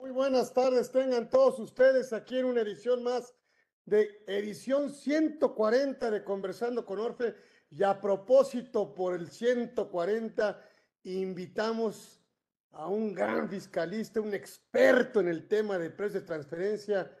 Muy buenas tardes, tengan todos ustedes aquí en una edición más de edición 140 de Conversando con Orfe. Y a propósito, por el 140, invitamos a un gran fiscalista, un experto en el tema de precios de transferencia,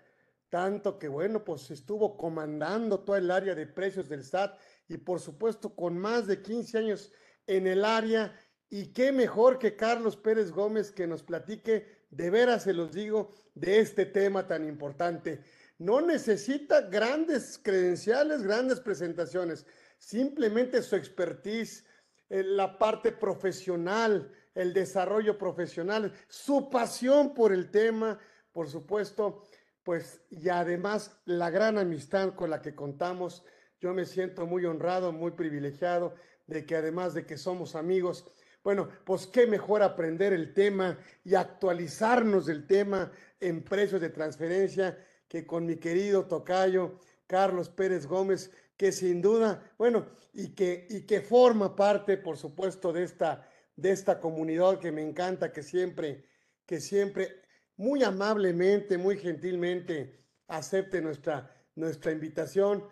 tanto que bueno, pues estuvo comandando toda el área de precios del SAT y por supuesto con más de 15 años en el área. Y qué mejor que Carlos Pérez Gómez que nos platique, de veras se los digo, de este tema tan importante. No necesita grandes credenciales, grandes presentaciones, simplemente su expertise, eh, la parte profesional, el desarrollo profesional, su pasión por el tema, por supuesto, pues y además la gran amistad con la que contamos. Yo me siento muy honrado, muy privilegiado de que además de que somos amigos, bueno, pues qué mejor aprender el tema y actualizarnos del tema en precios de transferencia que con mi querido tocayo Carlos Pérez Gómez, que sin duda, bueno, y que, y que forma parte, por supuesto, de esta, de esta comunidad que me encanta, que siempre, que siempre, muy amablemente, muy gentilmente acepte nuestra, nuestra invitación.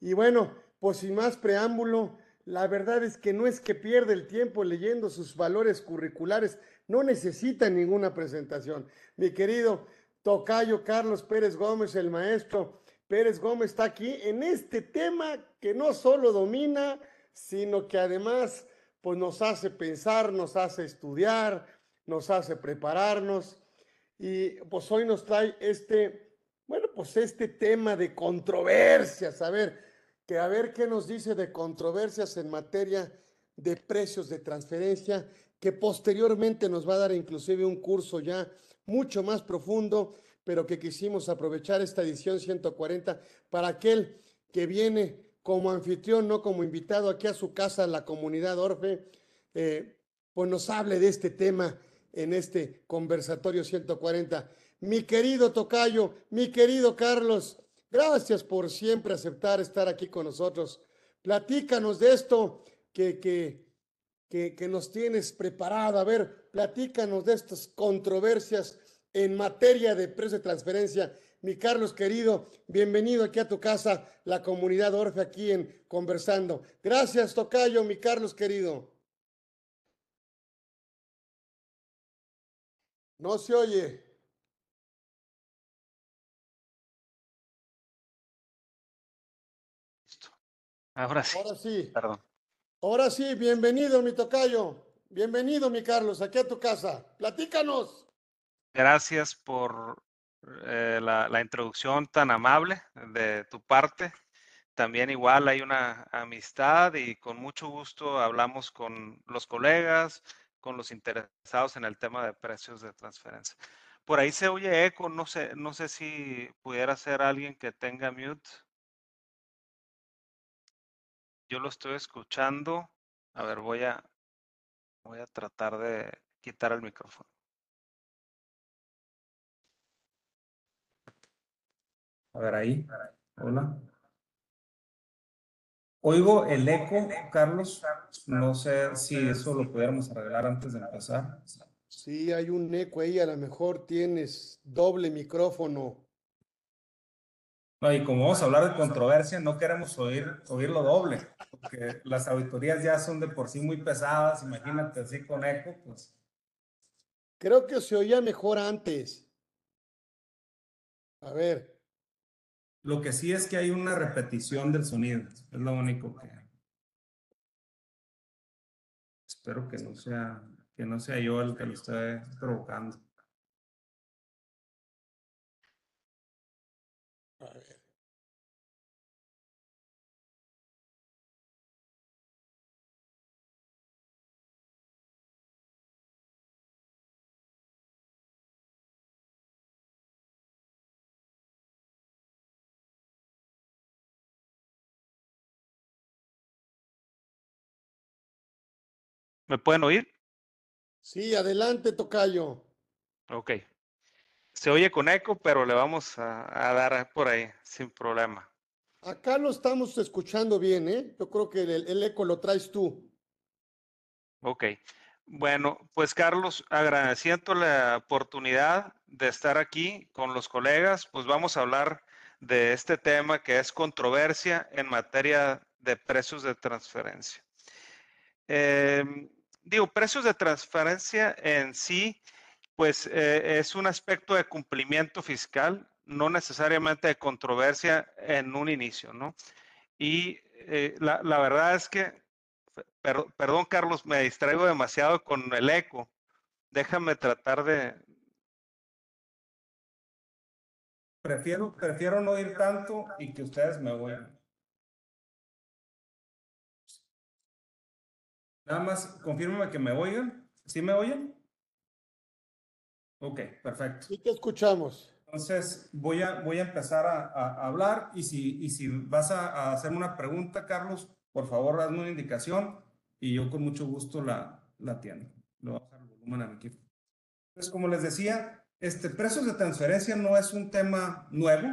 Y bueno, pues sin más preámbulo, la verdad es que no es que pierda el tiempo leyendo sus valores curriculares, no necesita ninguna presentación. Mi querido Tocayo Carlos Pérez Gómez, el maestro Pérez Gómez está aquí en este tema que no solo domina, sino que además pues nos hace pensar, nos hace estudiar, nos hace prepararnos. Y pues hoy nos trae este, bueno, pues este tema de controversias, a ver, que a ver qué nos dice de controversias en materia de precios de transferencia, que posteriormente nos va a dar inclusive un curso ya mucho más profundo, pero que quisimos aprovechar esta edición 140 para aquel que viene como anfitrión, no como invitado aquí a su casa, la comunidad Orfe, eh, pues nos hable de este tema en este conversatorio 140. Mi querido Tocayo, mi querido Carlos, Gracias por siempre aceptar estar aquí con nosotros. Platícanos de esto que, que, que, nos tienes preparado. A ver, platícanos de estas controversias en materia de precio de transferencia. Mi Carlos querido, bienvenido aquí a tu casa, la comunidad Orfe aquí en Conversando. Gracias, Tocayo, mi Carlos querido. No se oye. Ahora sí. Ahora sí. Perdón. Ahora sí, bienvenido, mi tocayo. Bienvenido, mi Carlos, aquí a tu casa. Platícanos. Gracias por eh, la, la, introducción tan amable de tu parte. También igual hay una amistad y con mucho gusto hablamos con los colegas, con los interesados en el tema de precios de transferencia. Por ahí se oye eco, no sé, no sé si pudiera ser alguien que tenga mute. Yo lo estoy escuchando. A ver, voy a, voy a tratar de quitar el micrófono. A ver ahí. Hola. Oigo el eco, Carlos. No sé si eso lo pudiéramos arreglar antes de empezar. Sí, hay un eco ahí. A lo mejor tienes doble micrófono. No, y como vamos a hablar de controversia, no queremos oír, oírlo doble, porque las auditorías ya son de por sí muy pesadas, imagínate así con eco, pues. Creo que se oía mejor antes. A ver. Lo que sí es que hay una repetición del sonido, es lo único que. Espero que no sea, que no sea yo el que lo esté provocando. ¿Me pueden oír? Sí, adelante, Tocayo. Ok. Se oye con eco, pero le vamos a, a, dar por ahí, sin problema. Acá lo estamos escuchando bien, ¿eh? Yo creo que el, el eco lo traes tú. Ok. Bueno, pues Carlos, agradeciendo la oportunidad de estar aquí con los colegas, pues vamos a hablar de este tema que es controversia en materia de precios de transferencia. Em, digo, precios de transferencia en sí, pues eh, es un aspecto de cumplimiento fiscal, no necesariamente de controversia en un inicio, ¿no? Y eh, la, la, verdad es que, perdón Carlos, me distraigo demasiado con el eco. Déjame tratar de... Prefiero, prefiero no ir tanto y que ustedes me oigan. Nada más, confírmame que me oigan. ¿Sí me oyen? Ok, perfecto. Sí te escuchamos. Entonces, voy a, voy a empezar a, hablar y si, y si vas a, a, hacer una pregunta, Carlos, por favor, hazme una indicación y yo con mucho gusto la, la atiendo. Le voy a bajar el volumen a mi equipo. Entonces, como les decía, este, precios de transferencia no es un tema nuevo,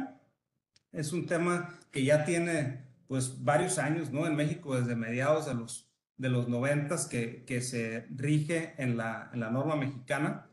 es un tema que ya tiene pues varios años, ¿no? En México desde mediados de los, de los 90 que, que se rige en la, en la norma mexicana.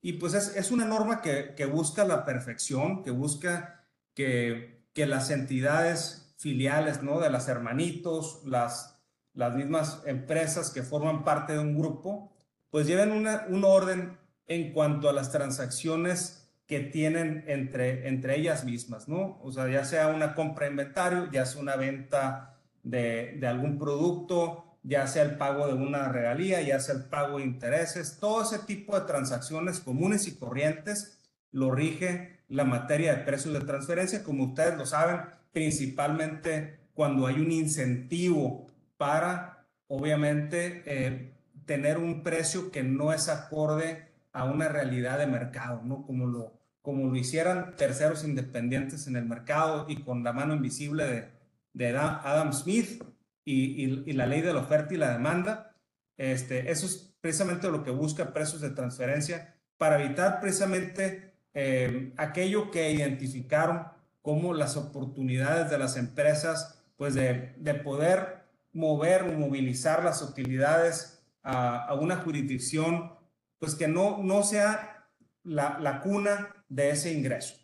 Y pues es, es una norma que, que, busca la perfección, que busca que, que, las entidades filiales, ¿no? De las hermanitos, las, las mismas empresas que forman parte de un grupo, pues lleven una, un orden en cuanto a las transacciones que tienen entre, entre ellas mismas, ¿no? O sea, ya sea una compra de inventario, ya sea una venta de, de algún producto, ya sea el pago de una regalía, ya sea el pago de intereses, todo ese tipo de transacciones comunes y corrientes lo rige la materia de precios de transferencia, como ustedes lo saben, principalmente cuando hay un incentivo para, obviamente, eh, tener un precio que no es acorde a una realidad de mercado, ¿no? Como lo, como lo hicieran terceros independientes en el mercado y con la mano invisible de, de Adam Smith, y, la ley de la oferta y la demanda. Este, eso es precisamente lo que busca precios de transferencia para evitar precisamente eh, aquello que identificaron como las oportunidades de las empresas, pues de, de poder mover o movilizar las utilidades a, a, una jurisdicción, pues que no, no sea la, la cuna de ese ingreso.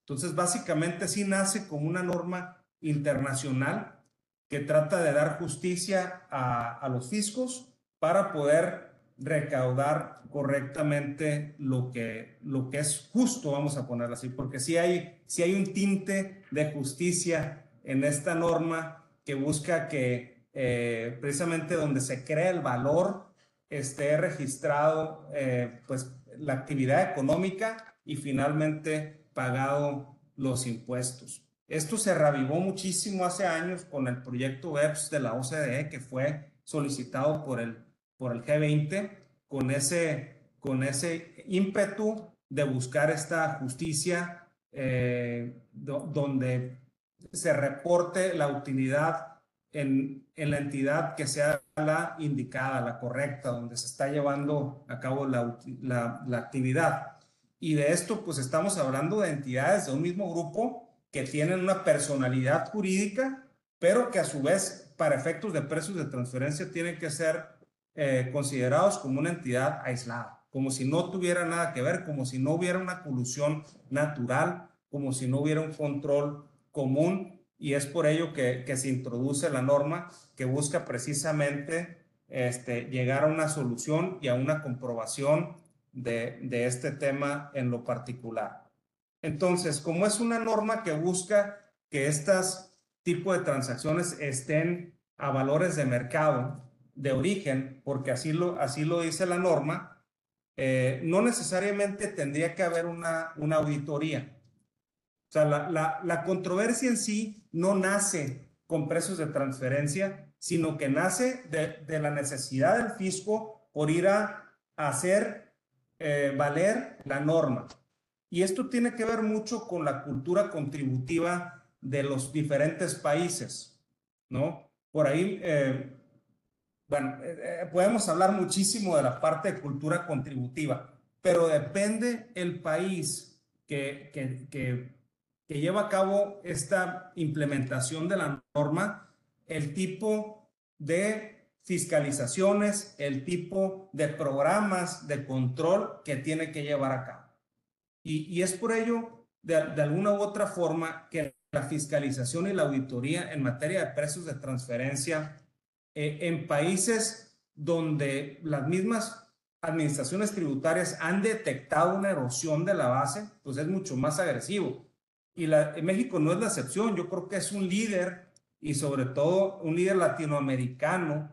Entonces, básicamente sí nace como una norma internacional que trata de dar justicia a, los fiscos para poder recaudar correctamente lo que, lo que es justo, vamos a ponerlo así, porque si hay, si hay un tinte de justicia en esta norma que busca que eh, precisamente donde se crea el valor esté registrado eh, pues la actividad económica y finalmente pagado los impuestos. Esto se reavivó muchísimo hace años con el proyecto BEPS de la OCDE que fue solicitado por el, por el G20 con ese, con ese ímpetu de buscar esta justicia eh, donde se reporte la utilidad en, en, la entidad que sea la indicada, la correcta, donde se está llevando a cabo la, la actividad. Y de esto, pues estamos hablando de entidades de un mismo grupo que tienen una personalidad jurídica, pero que a su vez, para efectos de precios de transferencia, tienen que ser eh, considerados como una entidad aislada, como si no tuviera nada que ver, como si no hubiera una colusión natural, como si no hubiera un control común, y es por ello que, se introduce la norma que busca precisamente este, llegar a una solución y a una comprobación de este tema en lo particular. Entonces, como es una norma que busca que estas tipos de transacciones estén a valores de mercado de origen, porque así lo, así lo dice la norma, eh, no necesariamente tendría que haber una, una auditoría. O sea, la, la, la, controversia en sí no nace con precios de transferencia, sino que nace de, de la necesidad del fisco por ir a, hacer eh, valer la norma. Y esto tiene que ver mucho con la cultura contributiva de los diferentes países, ¿no? Por ahí, eh, bueno, eh, eh, podemos hablar muchísimo de la parte de cultura contributiva, pero depende el país que, que, que, que lleva a cabo esta implementación de la norma, el tipo de fiscalizaciones, el tipo de programas de control que tiene que llevar a cabo. Y, es por ello, de, alguna u otra forma, que la fiscalización y la auditoría en materia de precios de transferencia eh, en países donde las mismas administraciones tributarias han detectado una erosión de la base, pues es mucho más agresivo. Y la, México no es la excepción, yo creo que es un líder y sobre todo un líder latinoamericano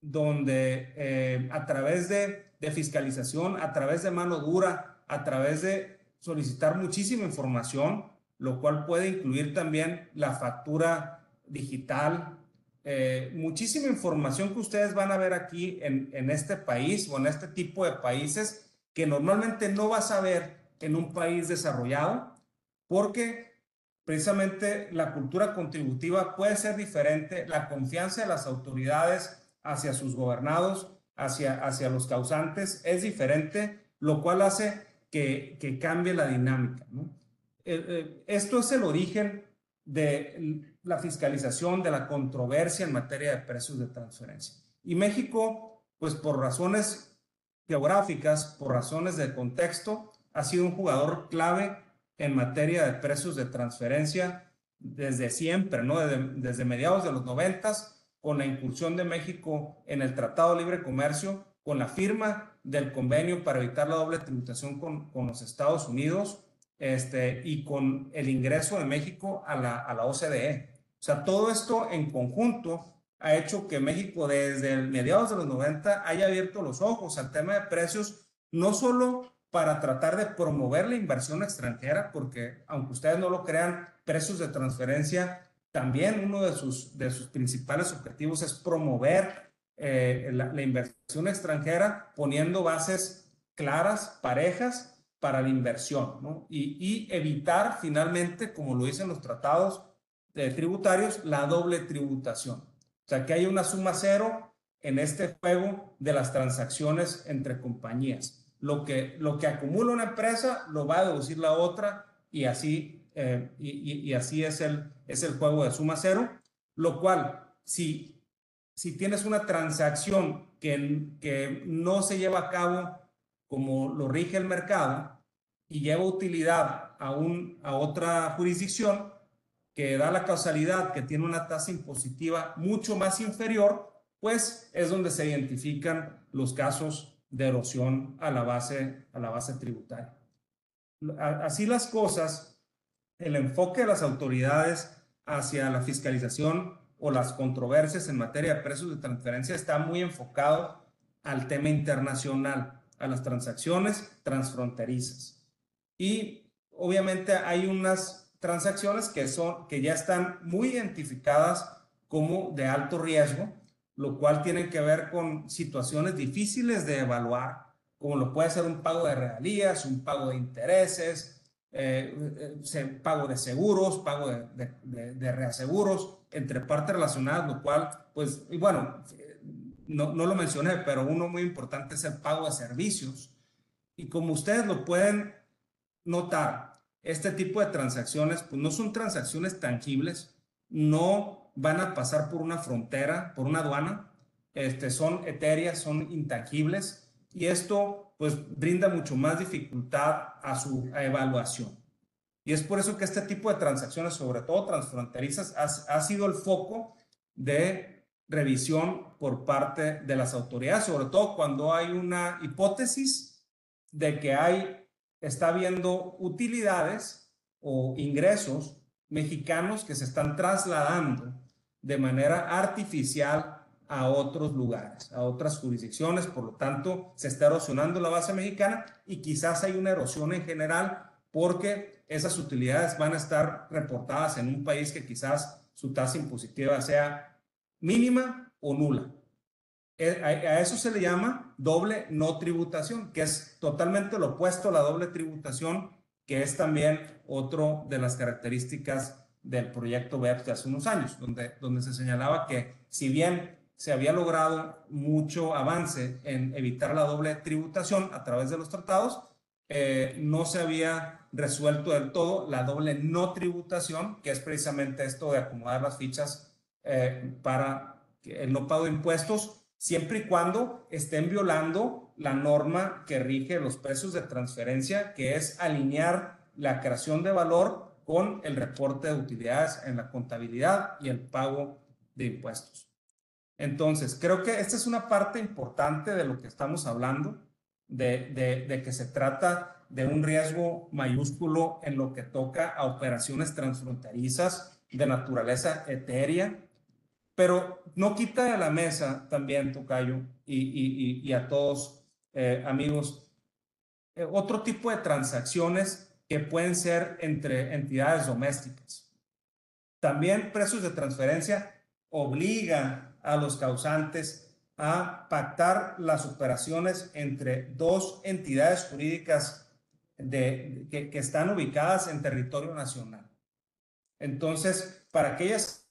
donde eh, a través de, de, fiscalización, a través de mano dura, a través de solicitar muchísima información, lo cual puede incluir también la factura digital, eh, muchísima información que ustedes van a ver aquí en, en este país o en este tipo de países que normalmente no vas a ver en un país desarrollado, porque precisamente la cultura contributiva puede ser diferente, la confianza de las autoridades hacia sus gobernados, hacia, hacia los causantes, es diferente, lo cual hace que, cambie la dinámica. Eh, eh, esto es el origen de la fiscalización, de la controversia en materia de precios de transferencia. Y México, pues por razones geográficas, por razones de contexto, ha sido un jugador clave en materia de precios de transferencia desde siempre, ¿no? Desde, desde mediados de los noventas con la incursión de México en el Tratado de Libre Comercio, con la firma del convenio para evitar la doble tributación con, con los Estados Unidos este, y con el ingreso de México a la, a la OCDE. O sea, todo esto en conjunto ha hecho que México desde mediados de los 90 haya abierto los ojos al tema de precios, no solo para tratar de promover la inversión extranjera, porque aunque ustedes no lo crean, precios de transferencia también uno de sus, de sus principales objetivos es promover eh, la, inversión extranjera poniendo bases claras, parejas para la inversión, y, evitar finalmente, como lo dicen los tratados de tributarios, la doble tributación. O sea, que haya una suma cero en este juego de las transacciones entre compañías. Lo que, lo que acumula una empresa lo va a deducir la otra y así eh, y, así es el, es el juego de suma cero, lo cual, si, si tienes una transacción que, que no se lleva a cabo como lo rige el mercado y lleva utilidad a, un, a otra jurisdicción que da la causalidad que tiene una tasa impositiva mucho más inferior, pues es donde se identifican los casos de erosión a la base, a la base tributaria. Así las cosas, el enfoque de las autoridades hacia la fiscalización o las controversias en materia de precios de transferencia está muy enfocado al tema internacional, a las transacciones transfronterizas. Y obviamente hay unas transacciones que, son, que ya están muy identificadas como de alto riesgo, lo cual tiene que ver con situaciones difíciles de evaluar, como lo puede ser un pago de regalías, un pago de intereses, eh, eh pago de seguros, pago de, de, reaseguros, entre partes relacionadas, lo cual, pues, y bueno, no, lo mencioné, pero uno muy importante es el pago de servicios. Y como ustedes lo pueden notar, este tipo de transacciones, pues no son transacciones tangibles, no van a pasar por una frontera, por una aduana, este, son etéreas, son intangibles, y esto pues brinda mucho más dificultad a su evaluación. Y es por eso que este tipo de transacciones, sobre todo transfronterizas, ha, sido el foco de revisión por parte de las autoridades, sobre todo cuando hay una hipótesis de que hay, está habiendo utilidades o ingresos mexicanos que se están trasladando de manera artificial a otros lugares, a otras jurisdicciones, por lo tanto se está erosionando la base mexicana y quizás hay una erosión en general porque esas utilidades van a estar reportadas en un país que quizás su tasa impositiva sea mínima o nula. Eh, a eso se le llama doble no tributación, que es totalmente lo opuesto a la doble tributación, que es también otro de las características del proyecto BEPS de hace unos años, donde, donde se señalaba que si bien se había logrado mucho avance en evitar la doble tributación a través de los tratados, eh, no se había resuelto del todo la doble no tributación, que es precisamente esto de acomodar las fichas eh, para el no pago de impuestos siempre y cuando estén violando la norma que rige los precios de transferencia, que es alinear la creación de valor con el reporte de utilidades en la contabilidad y el pago de impuestos. Entonces, creo que esta es una parte importante de lo que estamos hablando, de, de que se trata de un riesgo mayúsculo en lo que toca a operaciones transfronterizas de naturaleza etérea, pero no quita de la mesa también, Tocayo, y, a todos eh, amigos, eh, otro tipo de transacciones que pueden ser entre entidades domésticas. También precios de transferencia obligan a los causantes a pactar las operaciones entre dos entidades jurídicas de, que, están ubicadas en territorio nacional. Entonces, para aquellas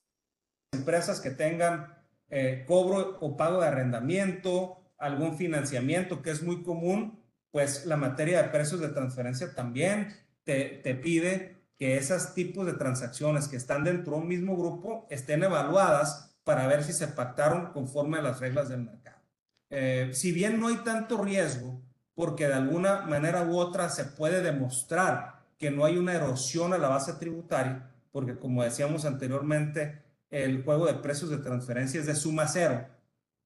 empresas que tengan eh, cobro o pago de arrendamiento, algún financiamiento que es muy común, pues la materia de precios de transferencia también te, te pide que esos tipos de transacciones que están dentro de un mismo grupo estén evaluadas para ver si se pactaron conforme a las reglas del mercado. Eh, si bien no hay tanto riesgo, porque de alguna manera u otra se puede demostrar que no hay una erosión a la base tributaria, porque como decíamos anteriormente, el juego de precios de transferencia es de suma cero.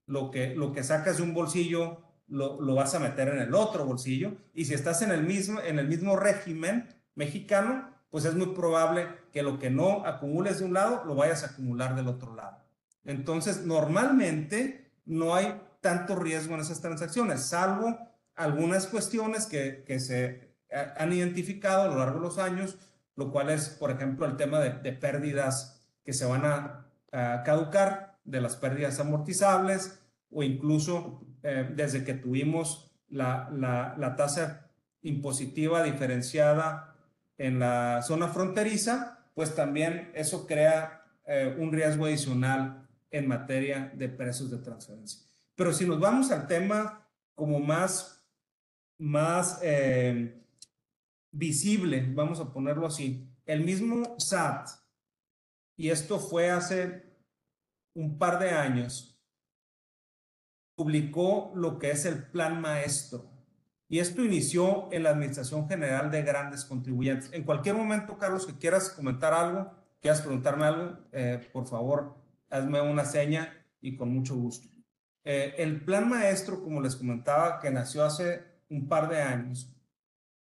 Lo que, lo que sacas de un bolsillo lo, lo, vas a meter en el otro bolsillo. Y si estás en el, mismo, en el mismo régimen mexicano, pues es muy probable que lo que no acumules de un lado, lo vayas a acumular del otro lado. Entonces, normalmente no hay tanto riesgo en esas transacciones, salvo algunas cuestiones que, que se han identificado a lo largo de los años, lo cual es, por ejemplo, el tema de, de pérdidas que se van a, caducar de las pérdidas amortizables o incluso eh, desde que tuvimos la, la, tasa impositiva diferenciada en la zona fronteriza, pues también eso crea eh, un riesgo adicional en materia de precios de transferencia. Pero si nos vamos al tema como más, más eh, visible, vamos a ponerlo así, el mismo SAT y esto fue hace un par de años, publicó lo que es el Plan Maestro. Y esto inició en la Administración General de Grandes Contribuyentes. En cualquier momento, Carlos, que quieras comentar algo, quieras preguntarme algo, eh, por favor, hazme una seña y con mucho gusto. Eh, el Plan Maestro, como les comentaba, que nació hace un par de años,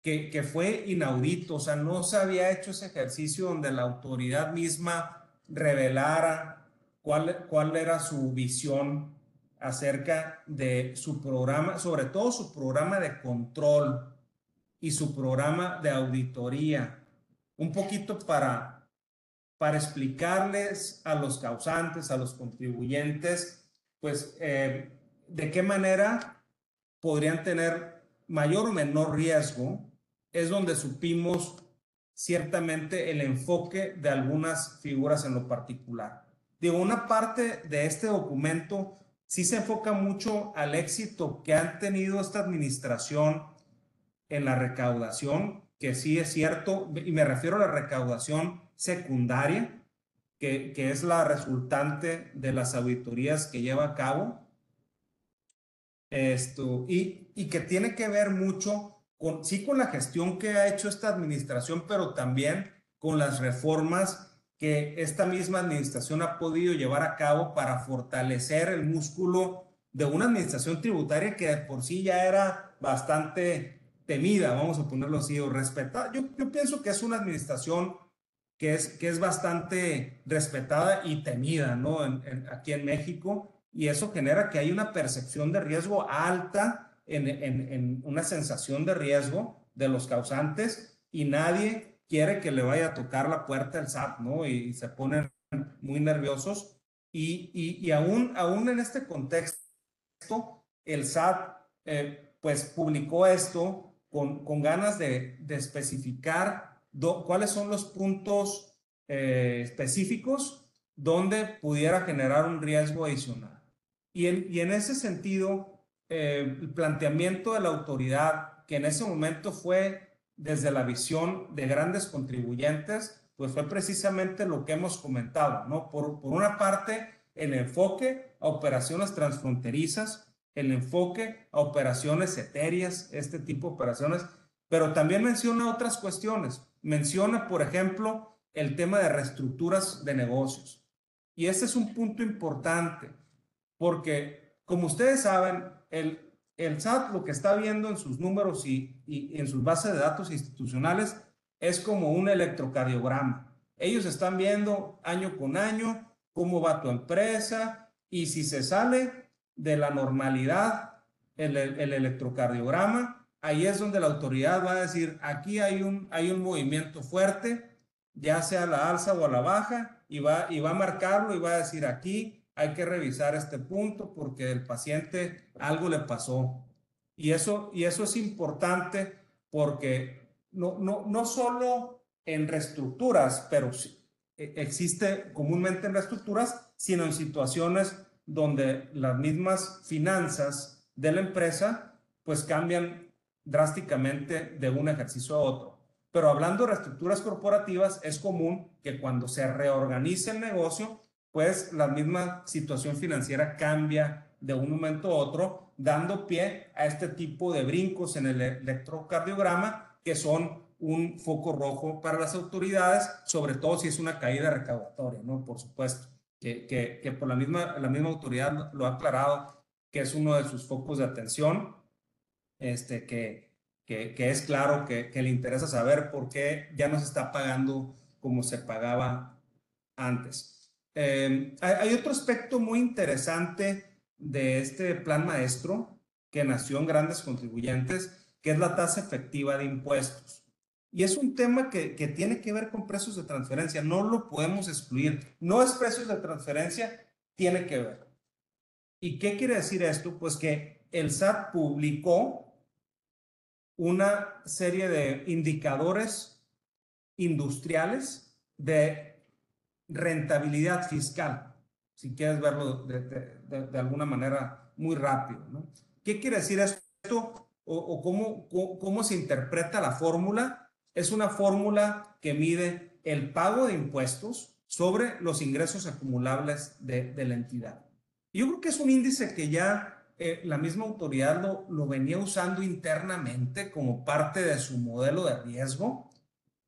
que, que fue inaudito, o sea, no se había hecho ese ejercicio donde la autoridad misma revelara cuál, cuál era su visión acerca de su programa, sobre todo su programa de control y su programa de auditoría, un poquito para, para explicarles a los causantes, a los contribuyentes, pues eh, de qué manera podrían tener mayor o menor riesgo, es donde supimos ciertamente el enfoque de algunas figuras en lo particular. Digo, una parte de este documento sí se enfoca mucho al éxito que han tenido esta administración en la recaudación, que sí es cierto, y me refiero a la recaudación secundaria, que, que es la resultante de las auditorías que lleva a cabo. Esto, y, y que tiene que ver mucho sí con la gestión que ha hecho esta administración, pero también con las reformas que esta misma administración ha podido llevar a cabo para fortalecer el músculo de una administración tributaria que por sí ya era bastante temida, vamos a ponerlo así, o respetada. Yo, yo pienso que es una administración que es, que es bastante respetada y temida, ¿no? aquí en México, y eso genera que hay una percepción de riesgo alta en, una sensación de riesgo de los causantes y nadie quiere que le vaya a tocar la puerta el SAT, ¿no? Y, se ponen muy nerviosos. Y, y, aún, aún en este contexto, el SAT eh, pues publicó esto con, con ganas de, de especificar cuáles son los puntos eh, específicos donde pudiera generar un riesgo adicional. Y en, ese sentido, eh, el planteamiento de la autoridad, que en ese momento fue desde la visión de grandes contribuyentes, pues fue precisamente lo que hemos comentado, ¿no? Por, por una parte, el enfoque a operaciones transfronterizas, el enfoque a operaciones etéreas, este tipo de operaciones, pero también menciona otras cuestiones. Menciona, por ejemplo, el tema de reestructuras de negocios. Y este es un punto importante, porque como ustedes saben, el, el SAT lo que está viendo en sus números y, y en sus bases de datos institucionales es como un electrocardiograma. Ellos están viendo año con año cómo va tu empresa y si se sale de la normalidad el, el electrocardiograma, ahí es donde la autoridad va a decir, aquí hay un, hay un movimiento fuerte, ya sea a la alza o a la baja, y va, y va a marcarlo y va a decir, aquí hay que revisar este punto porque el paciente algo le pasó. Y eso, y eso es importante porque no, no, no solo en reestructuras, pero e, existe comúnmente en reestructuras, sino en situaciones donde las mismas finanzas de la empresa pues cambian drásticamente de un ejercicio a otro. Pero hablando de reestructuras corporativas, es común que cuando se reorganice el negocio, pues la misma situación financiera cambia de un momento a otro, dando pie a este tipo de brincos en el electrocardiograma que son un foco rojo para las autoridades, sobre todo si es una caída recaudatoria, ¿no? Por supuesto, que, que, que por la misma, la misma autoridad lo ha aclarado, que es uno de sus focos de atención este, que, que, que es claro que, que, le interesa saber por qué ya no se está pagando como se pagaba antes. Hay, hay, otro aspecto muy interesante de este plan maestro que nació en grandes contribuyentes, que es la tasa efectiva de impuestos. Y es un tema que, que tiene que ver con precios de transferencia, no lo podemos excluir. No es precios de transferencia, tiene que ver. ¿Y qué quiere decir esto? Pues que el SAT publicó una serie de indicadores industriales de rentabilidad fiscal, si quieres verlo de, de, alguna manera muy rápido. ¿no? ¿Qué quiere decir esto o, o cómo, cómo, se interpreta la fórmula? Es una fórmula que mide el pago de impuestos sobre los ingresos acumulables de, de la entidad. Yo creo que es un índice que ya eh, la misma autoridad lo, lo venía usando internamente como parte de su modelo de riesgo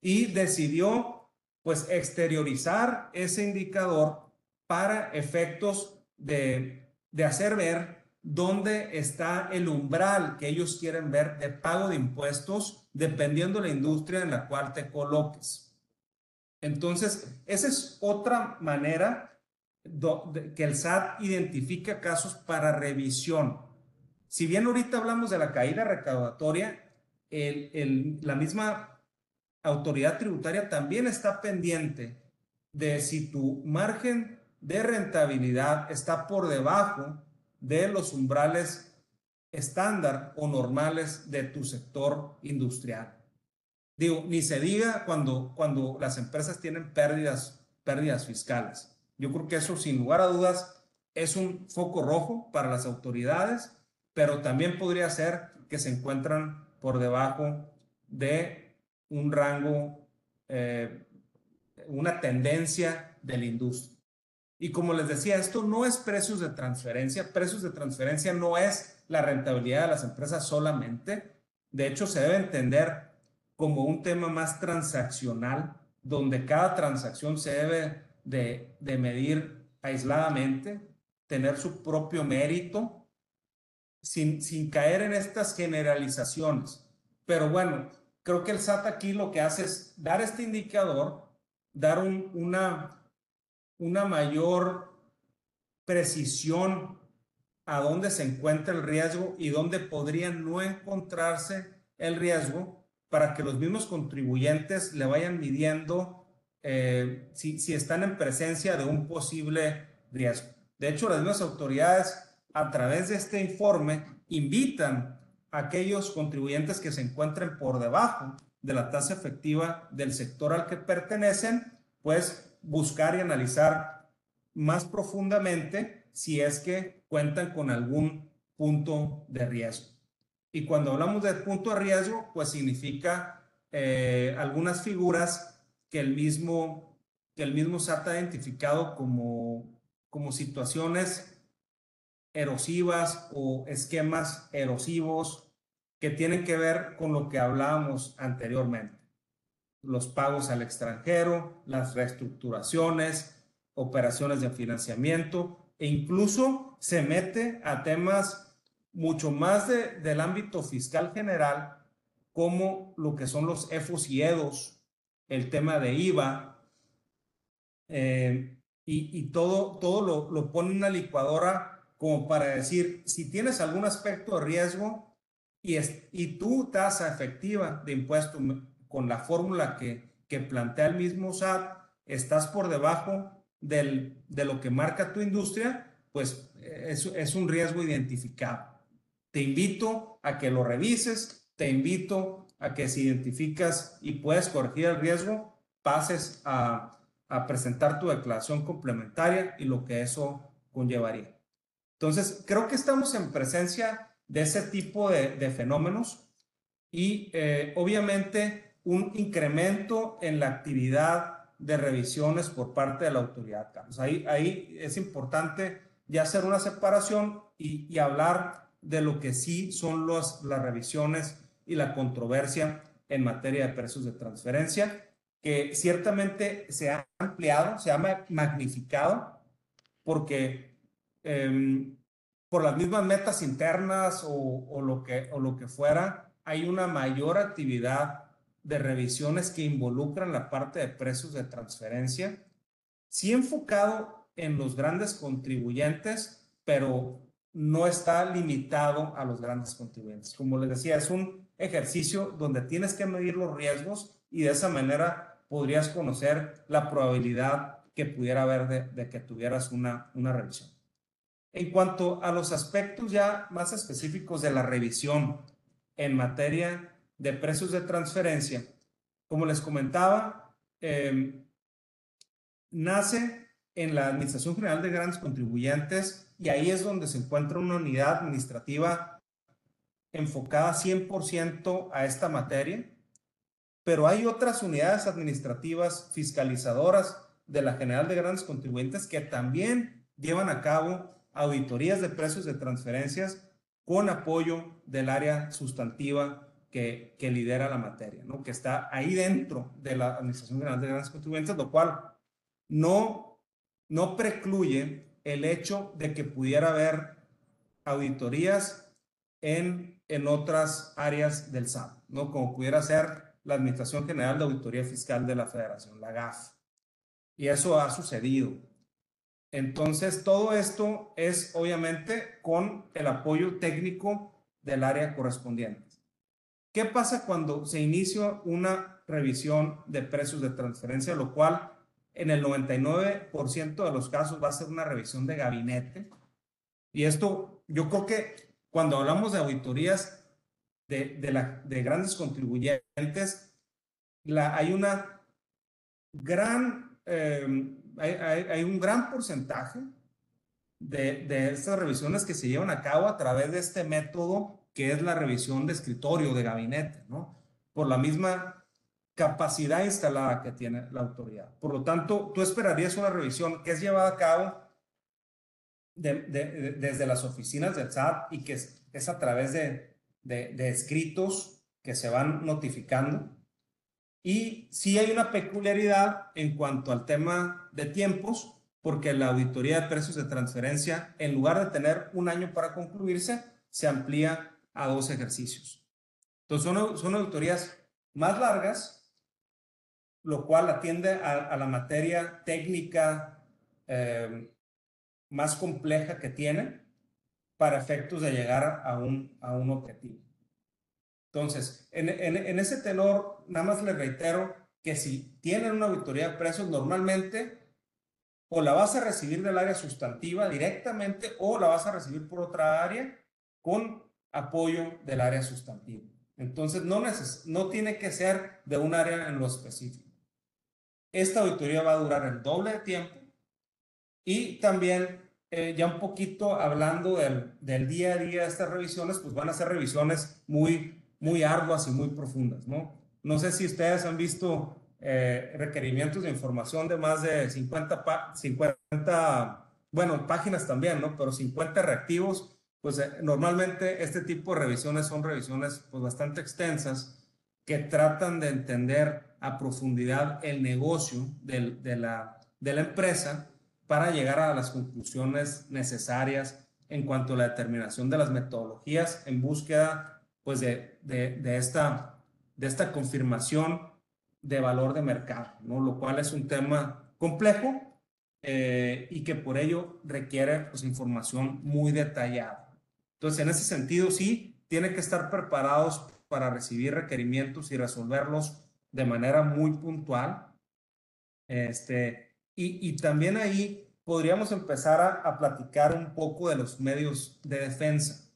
y decidió pues exteriorizar ese indicador para efectos de, de hacer ver dónde está el umbral que ellos quieren ver de pago de impuestos dependiendo de la industria en la cual te coloques. Entonces, esa es otra manera que el SAT identifica casos para revisión. Si bien ahorita hablamos de la caída recaudatoria, el, el, la misma autoridad tributaria también está pendiente de si tu margen de rentabilidad está por debajo de los umbrales estándar o normales de tu sector industrial. Digo, ni se diga cuando, cuando las empresas tienen pérdidas, pérdidas fiscales. Yo creo que eso, sin lugar a dudas, es un foco rojo para las autoridades, pero también podría ser que se encuentran por debajo de un rango, eh, una tendencia de la industria. Y como les decía, esto no es precios de transferencia. Precios de transferencia no es la rentabilidad de las empresas solamente. De hecho, se debe entender como un tema más transaccional, donde cada transacción se debe de, de medir aisladamente, tener su propio mérito, sin, sin caer en estas generalizaciones. Pero bueno, creo que el SAT aquí lo que hace es dar este indicador, dar un, una, una mayor precisión a dónde se encuentra el riesgo y dónde podría no encontrarse el riesgo para que los mismos contribuyentes le vayan midiendo eh, si, si, están en presencia de un posible riesgo. De hecho, las mismas autoridades, a través de este informe, invitan aquellos contribuyentes que se encuentren por debajo de la tasa efectiva del sector al que pertenecen, pues buscar y analizar más profundamente si es que cuentan con algún punto de riesgo. Y cuando hablamos de punto de riesgo, pues significa eh, algunas figuras que el mismo, que el mismo SAT ha identificado como, como situaciones erosivas o esquemas erosivos que tienen que ver con lo que hablábamos anteriormente. Los pagos al extranjero, las reestructuraciones, operaciones de financiamiento e incluso se mete a temas mucho más del ámbito fiscal general como lo que son los EFOS y EDOS, el tema de IVA, eh, y, todo, todo lo, lo pone una licuadora como para decir, si tienes algún aspecto de riesgo y, es, y tu tasa efectiva de impuesto con la fórmula que, que plantea el mismo SAT, estás por debajo del, de lo que marca tu industria, pues es, es un riesgo identificado. Te invito a que lo revises, te invito a que si identificas y puedes corregir el riesgo, pases a, a presentar tu declaración complementaria y lo que eso conllevaría. Entonces, creo que estamos en presencia de ese tipo de, fenómenos y eh, obviamente un incremento en la actividad de revisiones por parte de la autoridad. Carlos. Ahí, es importante ya hacer una separación y, hablar de lo que sí son las revisiones y la controversia en materia de precios de transferencia que ciertamente se ha ampliado, se ha magnificado, porque em, por las mismas metas internas o, lo que, o lo que fuera, hay una mayor actividad de revisiones que involucran la parte de precios de transferencia, sí enfocado en los grandes contribuyentes, pero no está limitado a los grandes contribuyentes. Como les decía, es un ejercicio donde tienes que medir los riesgos y de esa manera podrías conocer la probabilidad que pudiera haber de, que tuvieras una, una revisión. En cuanto a los aspectos ya más específicos de la revisión en materia de precios de transferencia, como les comentaba, em, nace en la Administración General de Grandes Contribuyentes y ahí es donde se encuentra una unidad administrativa enfocada 100% a esta materia pero hay otras unidades administrativas fiscalizadoras de la General de Grandes Contribuyentes que también llevan a cabo auditorías de precios de transferencias con apoyo del área sustantiva que, lidera la materia, ¿no? que está ahí dentro de la Administración General de Grandes Contribuyentes, lo cual no, no precluye el hecho de que pudiera haber auditorías en, en otras áreas del SAT, ¿no? como pudiera ser la Administración General de Auditoría Fiscal de la Federación, la GAF. Y eso ha sucedido. Entonces, todo esto es obviamente con el apoyo técnico del área correspondiente. ¿Qué pasa cuando se inicia una revisión de precios de transferencia, lo cual en el 99% de los casos va a ser una revisión de gabinete? Y esto, yo creo que cuando hablamos de auditorías, de, la, de grandes contribuyentes, la, hay una gran, em, hay, un gran porcentaje de, de estas revisiones que se llevan a cabo a través de este método que es la revisión de escritorio, de gabinete, ¿no? Por la misma capacidad instalada que tiene la autoridad. Por lo tanto, tú esperarías una revisión que es llevada a cabo de, de, desde las oficinas del SAT y que es, es a través de, escritos que se van notificando. Y sí hay una peculiaridad en cuanto al tema de tiempos, porque la auditoría de precios de transferencia, en lugar de tener un año para concluirse, se amplía a dos ejercicios. Entonces son, son auditorías más largas, lo cual atiende a, la materia técnica eh, más compleja que tiene para efectos de llegar a un, a un objetivo. Entonces, en, ese tenor, nada más le reitero que si tienen una auditoría de precios, normalmente o la vas a recibir del área sustantiva directamente o la vas a recibir por otra área con apoyo del área sustantiva. Entonces, no, no tiene que ser de un área en lo específico. Esta auditoría va a durar el doble de tiempo y también eh, ya un poquito hablando del, del, día a día de estas revisiones, pues van a ser revisiones muy, muy arduas y muy profundas, ¿no? No sé si ustedes han visto eh, requerimientos de información de más de 50, 50 bueno, páginas también, ¿no? Pero 50 reactivos, pues eh, normalmente este tipo de revisiones son revisiones pues bastante extensas que tratan de entender a profundidad el negocio de, la, de la empresa para llegar a las conclusiones necesarias en cuanto a la determinación de las metodologías en búsqueda pues de, de, esta, de esta confirmación de valor de mercado, ¿no? lo cual es un tema complejo eh, y que por ello requiere pues, información muy detallada. Entonces, en ese sentido, sí, tiene que estar preparados para recibir requerimientos y resolverlos de manera muy puntual. Este, y, y también ahí podríamos empezar a, a, platicar un poco de los medios de defensa.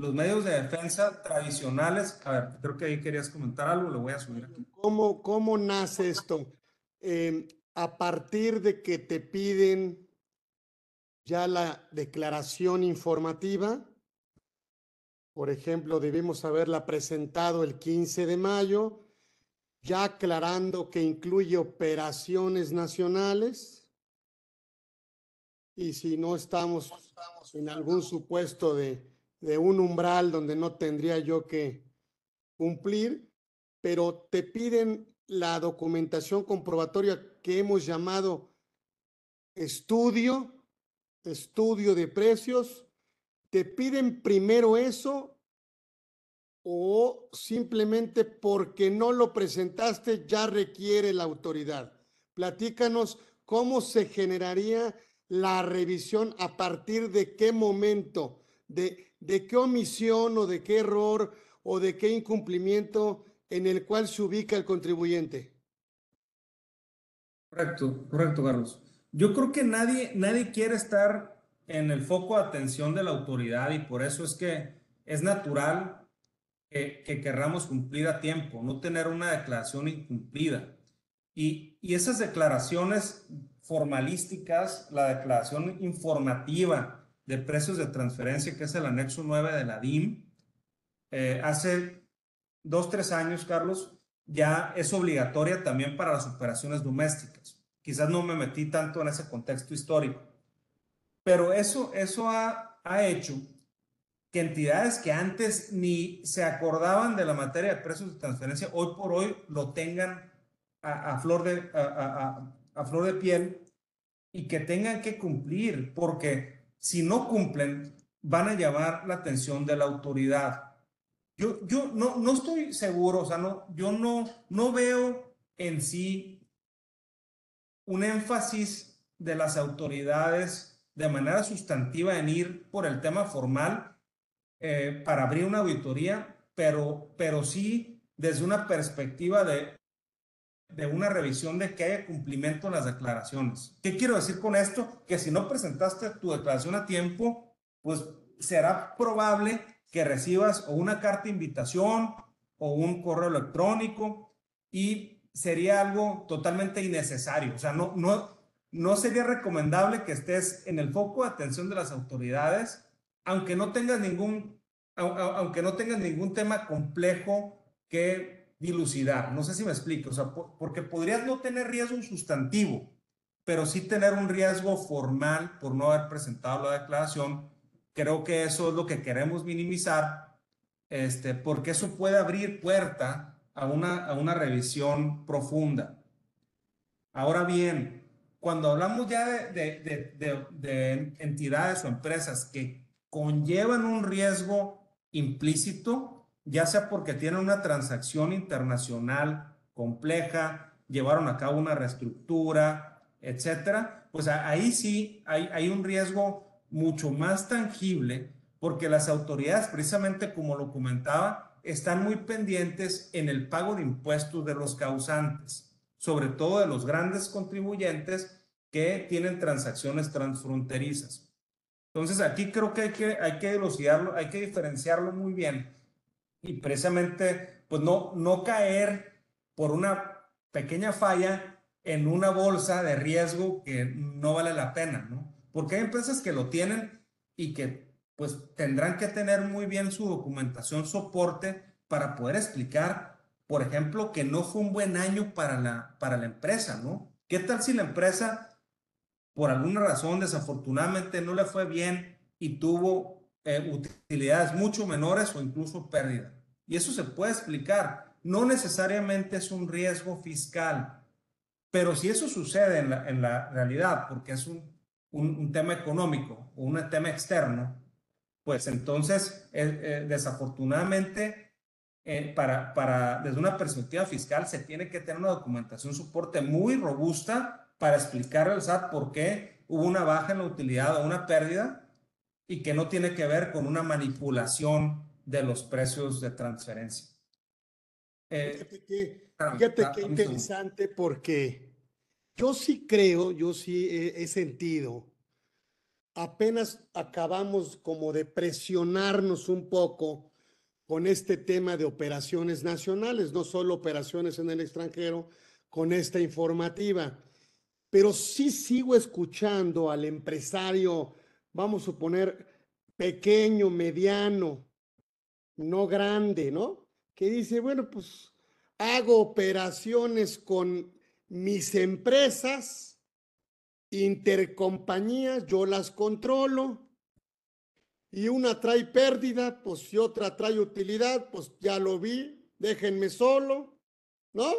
Los medios de defensa tradicionales, a ver, creo que ahí querías comentar algo, lo voy a subir aquí. ¿Cómo, cómo nace esto? Eh, a partir de que te piden ya la declaración informativa, por ejemplo, debemos haberla presentado el 15 de mayo, ya aclarando que incluye operaciones nacionales. Y si no estamos en algún supuesto de, de un umbral donde no tendría yo que cumplir, pero te piden la documentación comprobatoria que hemos llamado estudio, estudio de precios, te piden primero eso o simplemente porque no lo presentaste ya requiere la autoridad. Platícanos cómo se generaría la revisión a partir de qué momento, de, de qué omisión o de qué error o de qué incumplimiento en el cual se ubica el contribuyente. Correcto, correcto, Carlos. Yo creo que nadie, nadie quiere estar en el foco de atención de la autoridad y por eso es que es natural que, que querramos cumplir a tiempo, no tener una declaración incumplida. Y, y esas declaraciones formalísticas, la declaración informativa de precios de transferencia, que es el anexo 9 de la DIM, eh, hace dos, tres años, Carlos, ya es obligatoria también para las operaciones domésticas. Quizás no me metí tanto en ese contexto histórico, pero eso, eso ha, ha hecho que entidades que antes ni se acordaban de la materia de precios de transferencia, hoy por hoy lo tengan a, flor, de, a, a, flor de piel y que tengan que cumplir, porque si no cumplen, van a llamar la atención de la autoridad. Yo, yo no, no estoy seguro, o sea, no, yo no, no veo en sí un énfasis de las autoridades de manera sustantiva en ir por el tema formal eh, para abrir una auditoría, pero, pero sí desde una perspectiva de, de una revisión de que haya cumplimiento en las declaraciones. ¿Qué quiero decir con esto? Que si no presentaste tu declaración a tiempo, pues será probable que recibas o una carta de invitación o un correo electrónico y sería algo totalmente innecesario. O sea, no, no, no sería recomendable que estés en el foco de atención de las autoridades, aunque no tengas ningún, aunque no tengas ningún tema complejo que dilucidar. No sé si me explico, o sea, porque podrías no tener riesgo sustantivo, pero sí tener un riesgo formal por no haber presentado la declaración Creo que eso es lo que queremos minimizar, este, porque eso puede abrir puerta a una, a una revisión profunda. Ahora bien, cuando hablamos ya de, de, de, de, entidades o empresas que conllevan un riesgo implícito, ya sea porque tienen una transacción internacional compleja, llevaron a cabo una reestructura, etcétera, pues ahí sí hay, hay un riesgo mucho más tangible porque las autoridades, precisamente como lo comentaba, están muy pendientes en el pago de impuestos de los causantes, sobre todo de los grandes contribuyentes que tienen transacciones transfronterizas. Entonces aquí creo que hay que, hay que hay que diferenciarlo muy bien y precisamente pues no, no caer por una pequeña falla en una bolsa de riesgo que no vale la pena, ¿no? Porque hay empresas que lo tienen y que pues tendrán que tener muy bien su documentación soporte para poder explicar, por ejemplo, que no fue un buen año para la, para la empresa, ¿no? ¿Qué tal si la empresa por alguna razón desafortunadamente no le fue bien y tuvo eh, utilidades mucho menores o incluso pérdida. Y eso se puede explicar. No necesariamente es un riesgo fiscal, pero si eso sucede en la, en la realidad, porque es un, un, tema económico o un tema externo, pues entonces, eh, eh, desafortunadamente, para, para, desde una perspectiva fiscal, se tiene que tener una documentación soporte muy robusta para explicarle al SAT por qué hubo una baja en la utilidad o una pérdida y que no tiene que ver con una manipulación de los precios de transferencia. Eh, fíjate qué interesante porque yo sí creo, yo sí he, he sentido, apenas acabamos como de presionarnos un poco con este tema de operaciones nacionales, no solo operaciones en el extranjero, con esta informativa pero sí sigo escuchando al empresario, vamos a suponer, pequeño, mediano, no grande, ¿no? Que dice, bueno, pues hago operaciones con mis empresas, intercompañías, yo las controlo, y una trae pérdida, pues si otra trae utilidad, pues ya lo vi, déjenme solo, ¿no?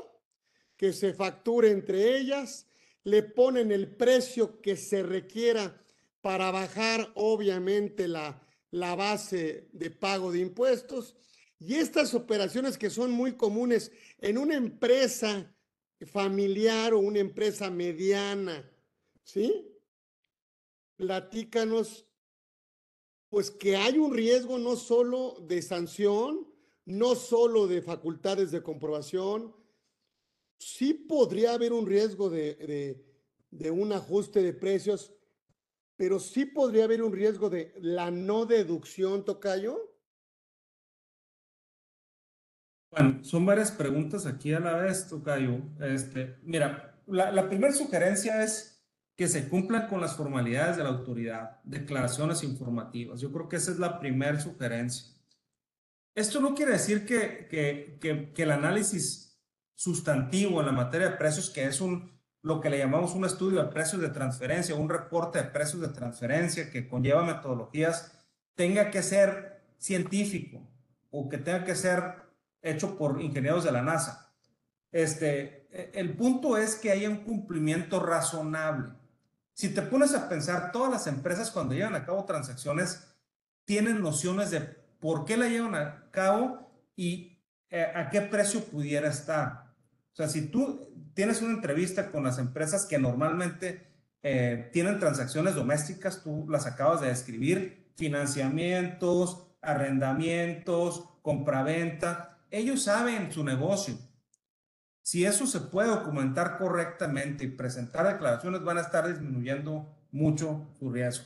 Que se facture entre ellas le ponen el precio que se requiera para bajar obviamente la, la base de pago de impuestos. Y estas operaciones que son muy comunes en una empresa familiar o una empresa mediana, ¿sí? Platícanos, pues que hay un riesgo no solo de sanción, no solo de facultades de comprobación, sí podría haber un riesgo de, un ajuste de precios, pero sí podría haber un riesgo de la no deducción, Tocayo. Bueno, son varias preguntas aquí a la vez, Tocayo. Este, mira, la, la primera sugerencia es que se cumplan con las formalidades de la autoridad, declaraciones informativas. Yo creo que esa es la primera sugerencia. Esto no quiere decir que, que, que, que el análisis sustantivo en la materia de precios, que es un, lo que le llamamos un estudio de precios de transferencia, un reporte de precios de transferencia que conlleva metodologías, tenga que ser científico o que tenga que ser hecho por ingenieros de la NASA. Este, el punto es que haya un cumplimiento razonable. Si te pones a pensar, todas las empresas cuando llevan a cabo transacciones tienen nociones de por qué la llevan a cabo y eh, a qué precio pudiera estar. O sea, si tú tienes una entrevista con las empresas que normalmente eh, tienen transacciones domésticas, tú las acabas de describir, financiamientos, arrendamientos, compraventa, ellos saben su negocio. Si eso se puede documentar correctamente y presentar declaraciones, van a estar disminuyendo mucho su riesgo.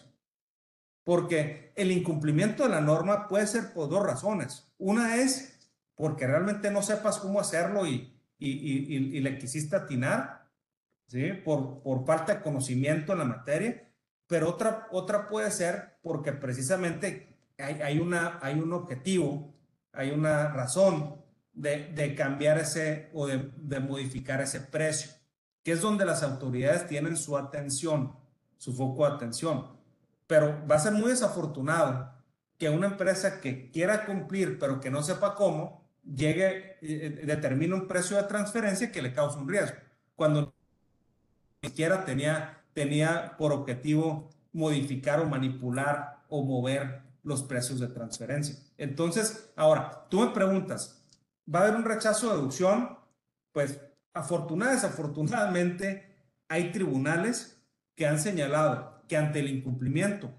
Porque el incumplimiento de la norma puede ser por dos razones. Una es porque realmente no sepas cómo hacerlo y, y, le quisiste atinar, ¿sí? Por, por falta de conocimiento en la materia, pero otra, otra puede ser porque precisamente hay, hay, una, hay un objetivo, hay una razón de, de cambiar ese o de, de, modificar ese precio, que es donde las autoridades tienen su atención, su foco de atención. Pero va a ser muy desafortunado que una empresa que quiera cumplir, pero que no sepa cómo, llegue, eh, determina un precio de transferencia que le causa un riesgo, cuando ni siquiera tenía, tenía por objetivo modificar o manipular o mover los precios de transferencia. Entonces, ahora, tú me preguntas, ¿va a haber un rechazo de deducción? Pues afortunadamente, desafortunadamente, hay tribunales que han señalado que ante el incumplimiento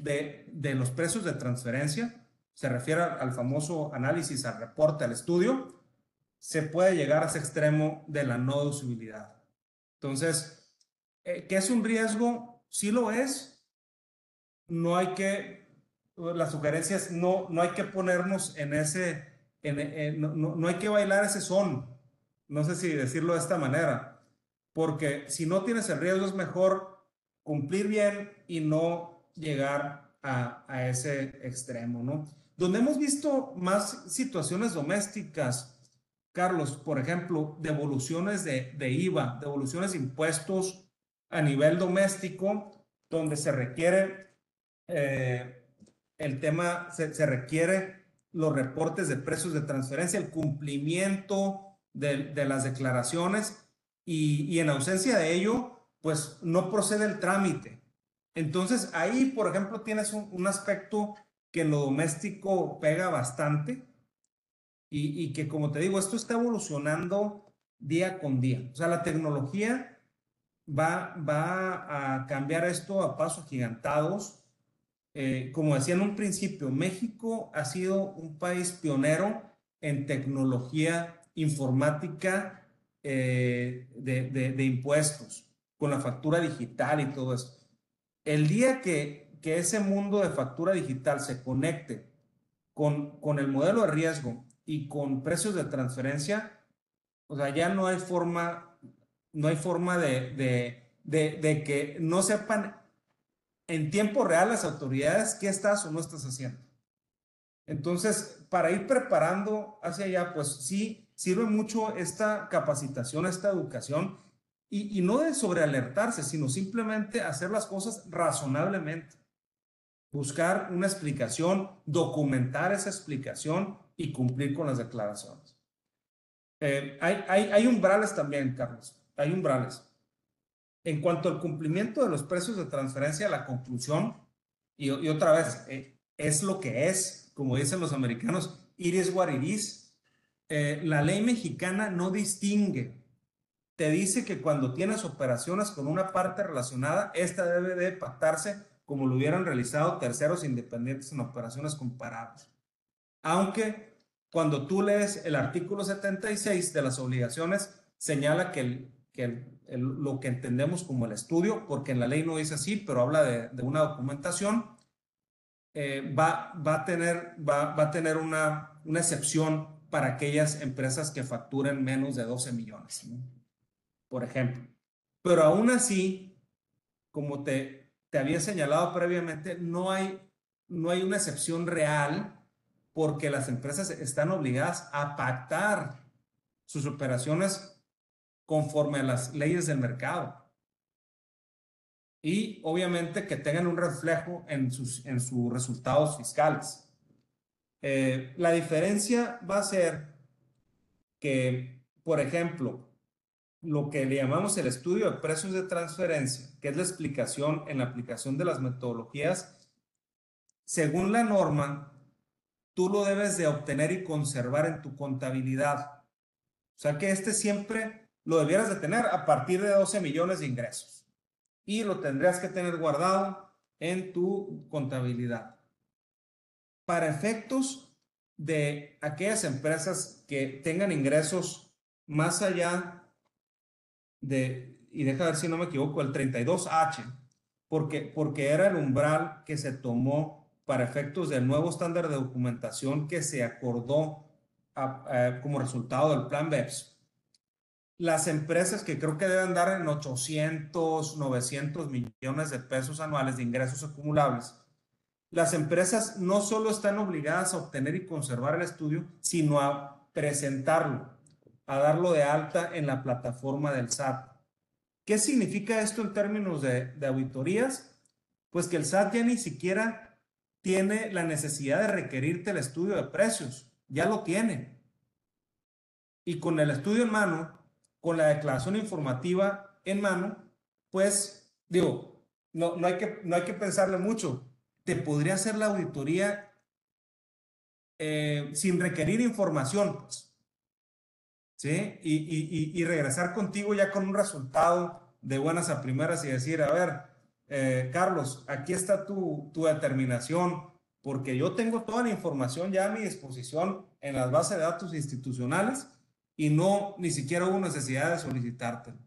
de, de los precios de transferencia, se refiere al famoso análisis, al reporte, al estudio, se puede llegar a ese extremo de la no deducibilidad. Entonces, eh, ¿qué es un riesgo? Sí lo es. No hay que, las sugerencias, no, no hay que ponernos en ese, en, no, no hay que bailar ese son. No sé si decirlo de esta manera. Porque si no tienes el riesgo, es mejor cumplir bien y no llegar a, a ese extremo, ¿no? Donde hemos visto más situaciones domésticas, Carlos, por ejemplo, devoluciones de, de IVA, devoluciones de impuestos a nivel doméstico, donde se requiere eh, el tema, se, se, requiere los reportes de precios de transferencia, el cumplimiento de, de las declaraciones y, y, en ausencia de ello, pues no procede el trámite. Entonces ahí, por ejemplo, tienes un, un aspecto que lo doméstico pega bastante y, y que, como te digo, esto está evolucionando día con día. O sea, la tecnología va, va a cambiar esto a pasos gigantados. Eh, como decía en un principio, México ha sido un país pionero en tecnología informática eh, de, de, de, impuestos, con la factura digital y todo eso. El día que, que ese mundo de factura digital se conecte con, con el modelo de riesgo y con precios de transferencia, o sea, ya no hay forma, no hay forma de, de, de, que no sepan en tiempo real las autoridades qué estás o no estás haciendo. Entonces, para ir preparando hacia allá, pues sí, sirve mucho esta capacitación, esta educación, y, y no de sobrealertarse, sino simplemente hacer las cosas razonablemente. Buscar una explicación, documentar esa explicación y cumplir con las declaraciones. Eh, hay, hay, hay, umbrales también, Carlos. Hay umbrales. En cuanto al cumplimiento de los precios de transferencia, la conclusión, y, y otra vez, eh, es lo que es, como dicen los americanos, it is. Eh, la ley mexicana no distingue. Te dice que cuando tienes operaciones con una parte relacionada, esta debe de pactarse como lo hubieran realizado terceros independientes en operaciones comparables. Aunque cuando tú lees el artículo 76 de las obligaciones, señala que, el, que el, el, lo que entendemos como el estudio, porque en la ley no dice así, pero habla de, de una documentación, eh, va, va, a tener, va, va a tener una, una excepción para aquellas empresas que facturen menos de 12 millones, ¿no? por ejemplo. Pero aún así, como te, te había señalado previamente, no hay, no hay una excepción real porque las empresas están obligadas a pactar sus operaciones conforme a las leyes del mercado. Y obviamente que tengan un reflejo en sus, en sus resultados fiscales. Eh, la diferencia va a ser que, por ejemplo, lo que le llamamos el estudio de precios de transferencia, que es la explicación en la aplicación de las metodologías, según la norma, tú lo debes de obtener y conservar en tu contabilidad. O sea que este siempre lo debieras de tener a partir de 12 millones de ingresos. Y lo tendrías que tener guardado en tu contabilidad. Para efectos de aquellas empresas que tengan ingresos más allá de, y deja ver si no me equivoco, el 32H, porque, porque era el umbral que se tomó para efectos del nuevo estándar de documentación que se acordó a, a, como resultado del plan BEPS, las empresas que creo que deben dar en 800, 900 millones de pesos anuales de ingresos acumulables, las empresas no solo están obligadas a obtener y conservar el estudio, sino a presentarlo, a darlo de alta en la plataforma del SAT. ¿Qué significa esto en términos de, auditorías? Pues que el SAT ya ni siquiera tiene la necesidad de requerirte el estudio de precios. Ya lo tiene. Y con el estudio en mano, con la declaración informativa en mano, pues digo, no, no, hay, que, no hay que pensarle mucho. Te podría hacer la auditoría eh, sin requerir información. ¿Sí? Y, y, y, regresar contigo ya con un resultado de buenas a primeras y decir, a ver, eh, Carlos, aquí está tu, tu determinación, porque yo tengo toda la información ya a mi disposición en las bases de datos institucionales y no ni siquiera hubo necesidad de solicitártelo.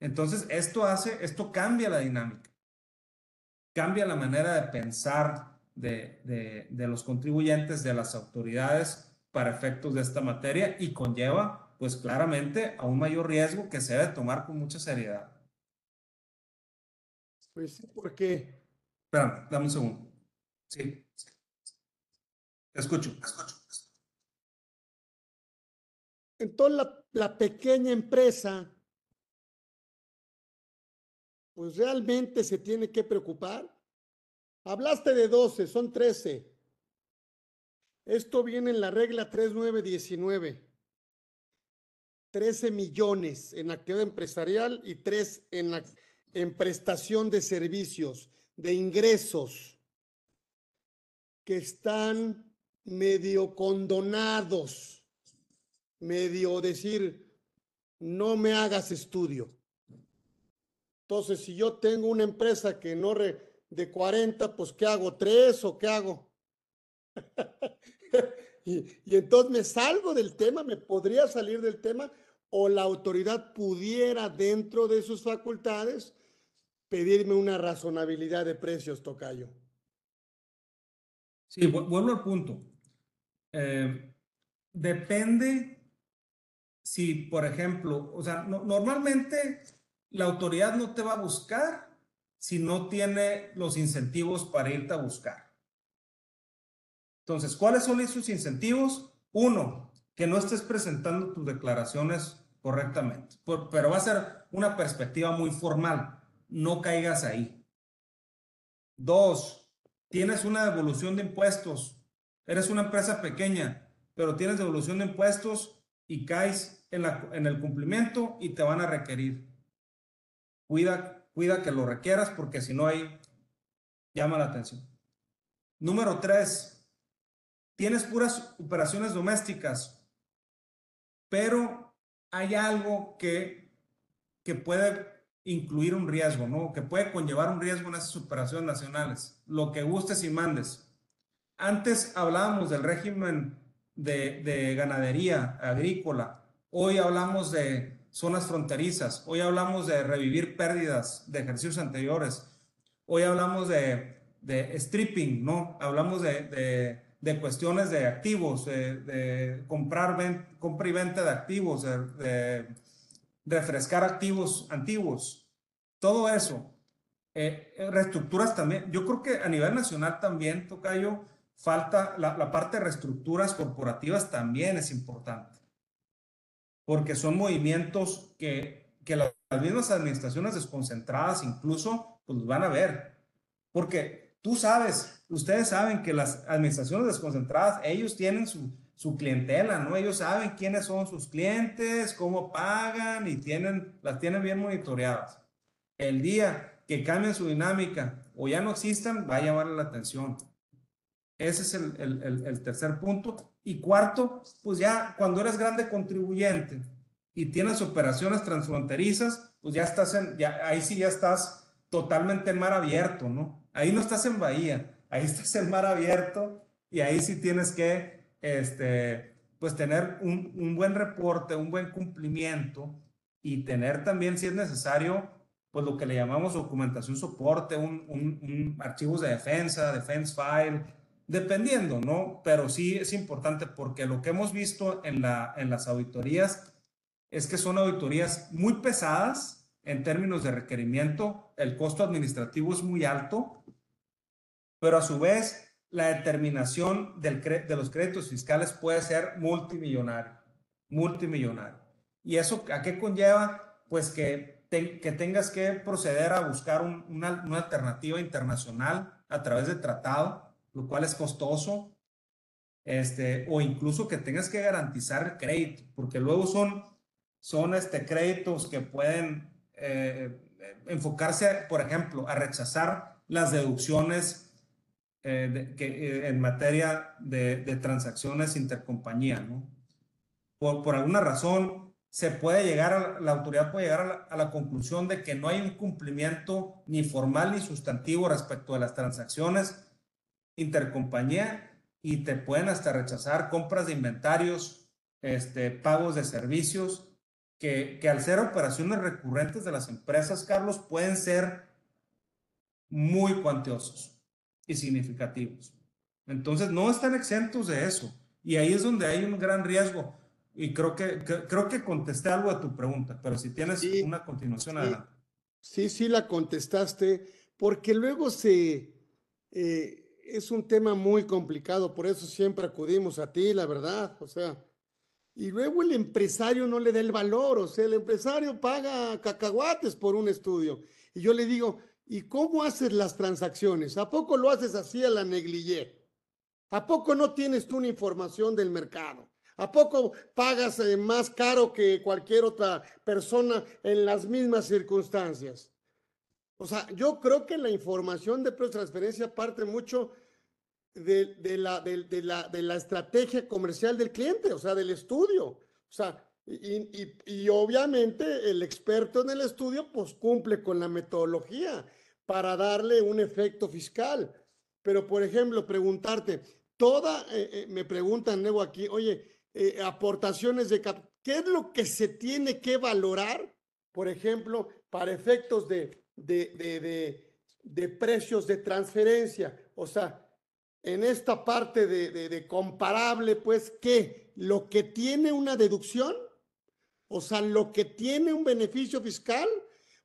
Entonces, esto hace, esto cambia la dinámica, cambia la manera de pensar de, de, de los contribuyentes, de las autoridades para efectos de esta materia y conlleva, pues claramente, a un mayor riesgo que se debe tomar con mucha seriedad. Pues, ¿por qué? Espérame, dame un segundo. Sí. Te escucho, te escucho. Entonces, la, la pequeña empresa pues realmente se tiene que preocupar. Hablaste de 12, son 13. Esto viene en la regla 3919. 13 millones en actividad empresarial y 3 en, la, en prestación de servicios, de ingresos, que están medio condonados, medio decir, no me hagas estudio. Entonces, si yo tengo una empresa que no re, de 40, pues ¿qué hago? ¿Tres o qué hago? y, entonces me salgo del tema, me podría salir del tema o la autoridad pudiera dentro de sus facultades pedirme una razonabilidad de precios, Tocayo. Sí, vuelvo al punto. Eh, depende si, por ejemplo, o sea, no, normalmente la autoridad no te va a buscar si no tiene los incentivos para irte a buscar. Entonces, ¿cuáles son esos incentivos? Uno, que no estés presentando tus declaraciones correctamente, pero va a ser una perspectiva muy formal, no caigas ahí. Dos, tienes una devolución de impuestos, eres una empresa pequeña, pero tienes devolución de impuestos y caes en, la, en el cumplimiento y te van a requerir. Cuida, cuida que lo requieras porque si no hay, llama la atención. Número tres, tienes puras operaciones domésticas, pero hay algo que, que puede incluir un riesgo, ¿no? Que puede conllevar un riesgo en esas operaciones nacionales. Lo que gustes y mandes. Antes hablábamos del régimen de, de ganadería agrícola. Hoy hablamos de zonas fronterizas. Hoy hablamos de revivir pérdidas de ejercicios anteriores. Hoy hablamos de, de stripping, ¿no? Hablamos de, de, de cuestiones de activos, de, comprar, ven, compra y venta de activos, de, refrescar activos antiguos. Todo eso. Eh, reestructuras también. Yo creo que a nivel nacional también, Tocayo, falta la, la parte de reestructuras corporativas también es importante porque son movimientos que, que las mismas administraciones desconcentradas incluso pues van a ver. Porque tú sabes, ustedes saben que las administraciones desconcentradas, ellos tienen su, su clientela, ¿no? Ellos saben quiénes son sus clientes, cómo pagan y tienen, las tienen bien monitoreadas. El día que cambien su dinámica o ya no existan, va a llamarle la atención. Ese es el, el, el, tercer punto. Y cuarto, pues ya cuando eres grande contribuyente y tienes operaciones transfronterizas, pues ya estás en, ya, ahí sí ya estás totalmente en mar abierto, ¿no? Ahí no estás en bahía, ahí estás en mar abierto y ahí sí tienes que, este, pues tener un, un buen reporte, un buen cumplimiento y tener también, si es necesario, pues lo que le llamamos documentación soporte, un, un, archivos de defensa, defense file, Dependiendo, ¿no? Pero sí es importante porque lo que hemos visto en, la, en las auditorías es que son auditorías muy pesadas en términos de requerimiento, el costo administrativo es muy alto, pero a su vez la determinación del de los créditos fiscales puede ser multimillonario, multimillonario. ¿Y eso a qué conlleva? Pues que, que tengas que proceder a buscar una, una alternativa internacional a través de tratado lo cual es costoso, este, o incluso que tengas que garantizar el crédito, porque luego son, son este, créditos que pueden eh, enfocarse, por ejemplo, a rechazar las deducciones eh, que, eh, en materia de, de, transacciones intercompañía, ¿no? Por, por alguna razón, se puede llegar, a, la autoridad puede llegar a la, a la, conclusión de que no hay un cumplimiento ni formal ni sustantivo respecto de las transacciones intercompañía y te pueden hasta rechazar compras de inventarios, este, pagos de servicios, que, que al ser operaciones recurrentes de las empresas, Carlos, pueden ser muy cuantiosos y significativos. Entonces, no están exentos de eso. Y ahí es donde hay un gran riesgo. Y creo que, que creo que contesté algo a tu pregunta, pero si tienes sí, una continuación, sí, adelante. Sí, sí la contestaste, porque luego se, eh, es un tema muy complicado, por eso siempre acudimos a ti, la verdad. O sea, y luego el empresario no le da el valor, o sea, el empresario paga cacahuates por un estudio. Y yo le digo, ¿y cómo haces las transacciones? ¿A poco lo haces así a la negligé? ¿A poco no tienes tú una información del mercado? ¿A poco pagas eh, más caro que cualquier otra persona en las mismas circunstancias? O sea, yo creo que la información de transferencia parte mucho de, la, de, de, estrategia comercial del cliente, o sea, del estudio. O sea, y, y, y, obviamente el experto en el estudio pues cumple con la metodología para darle un efecto fiscal. Pero, por ejemplo, preguntarte, toda, eh, eh, me preguntan luego aquí, oye, eh, aportaciones de ¿qué es lo que se tiene que valorar, por ejemplo, para efectos de, de, de, de precios de transferencia? O sea, en esta parte de, comparable, pues, ¿qué? Lo que tiene una deducción, o sea, lo que tiene un beneficio fiscal,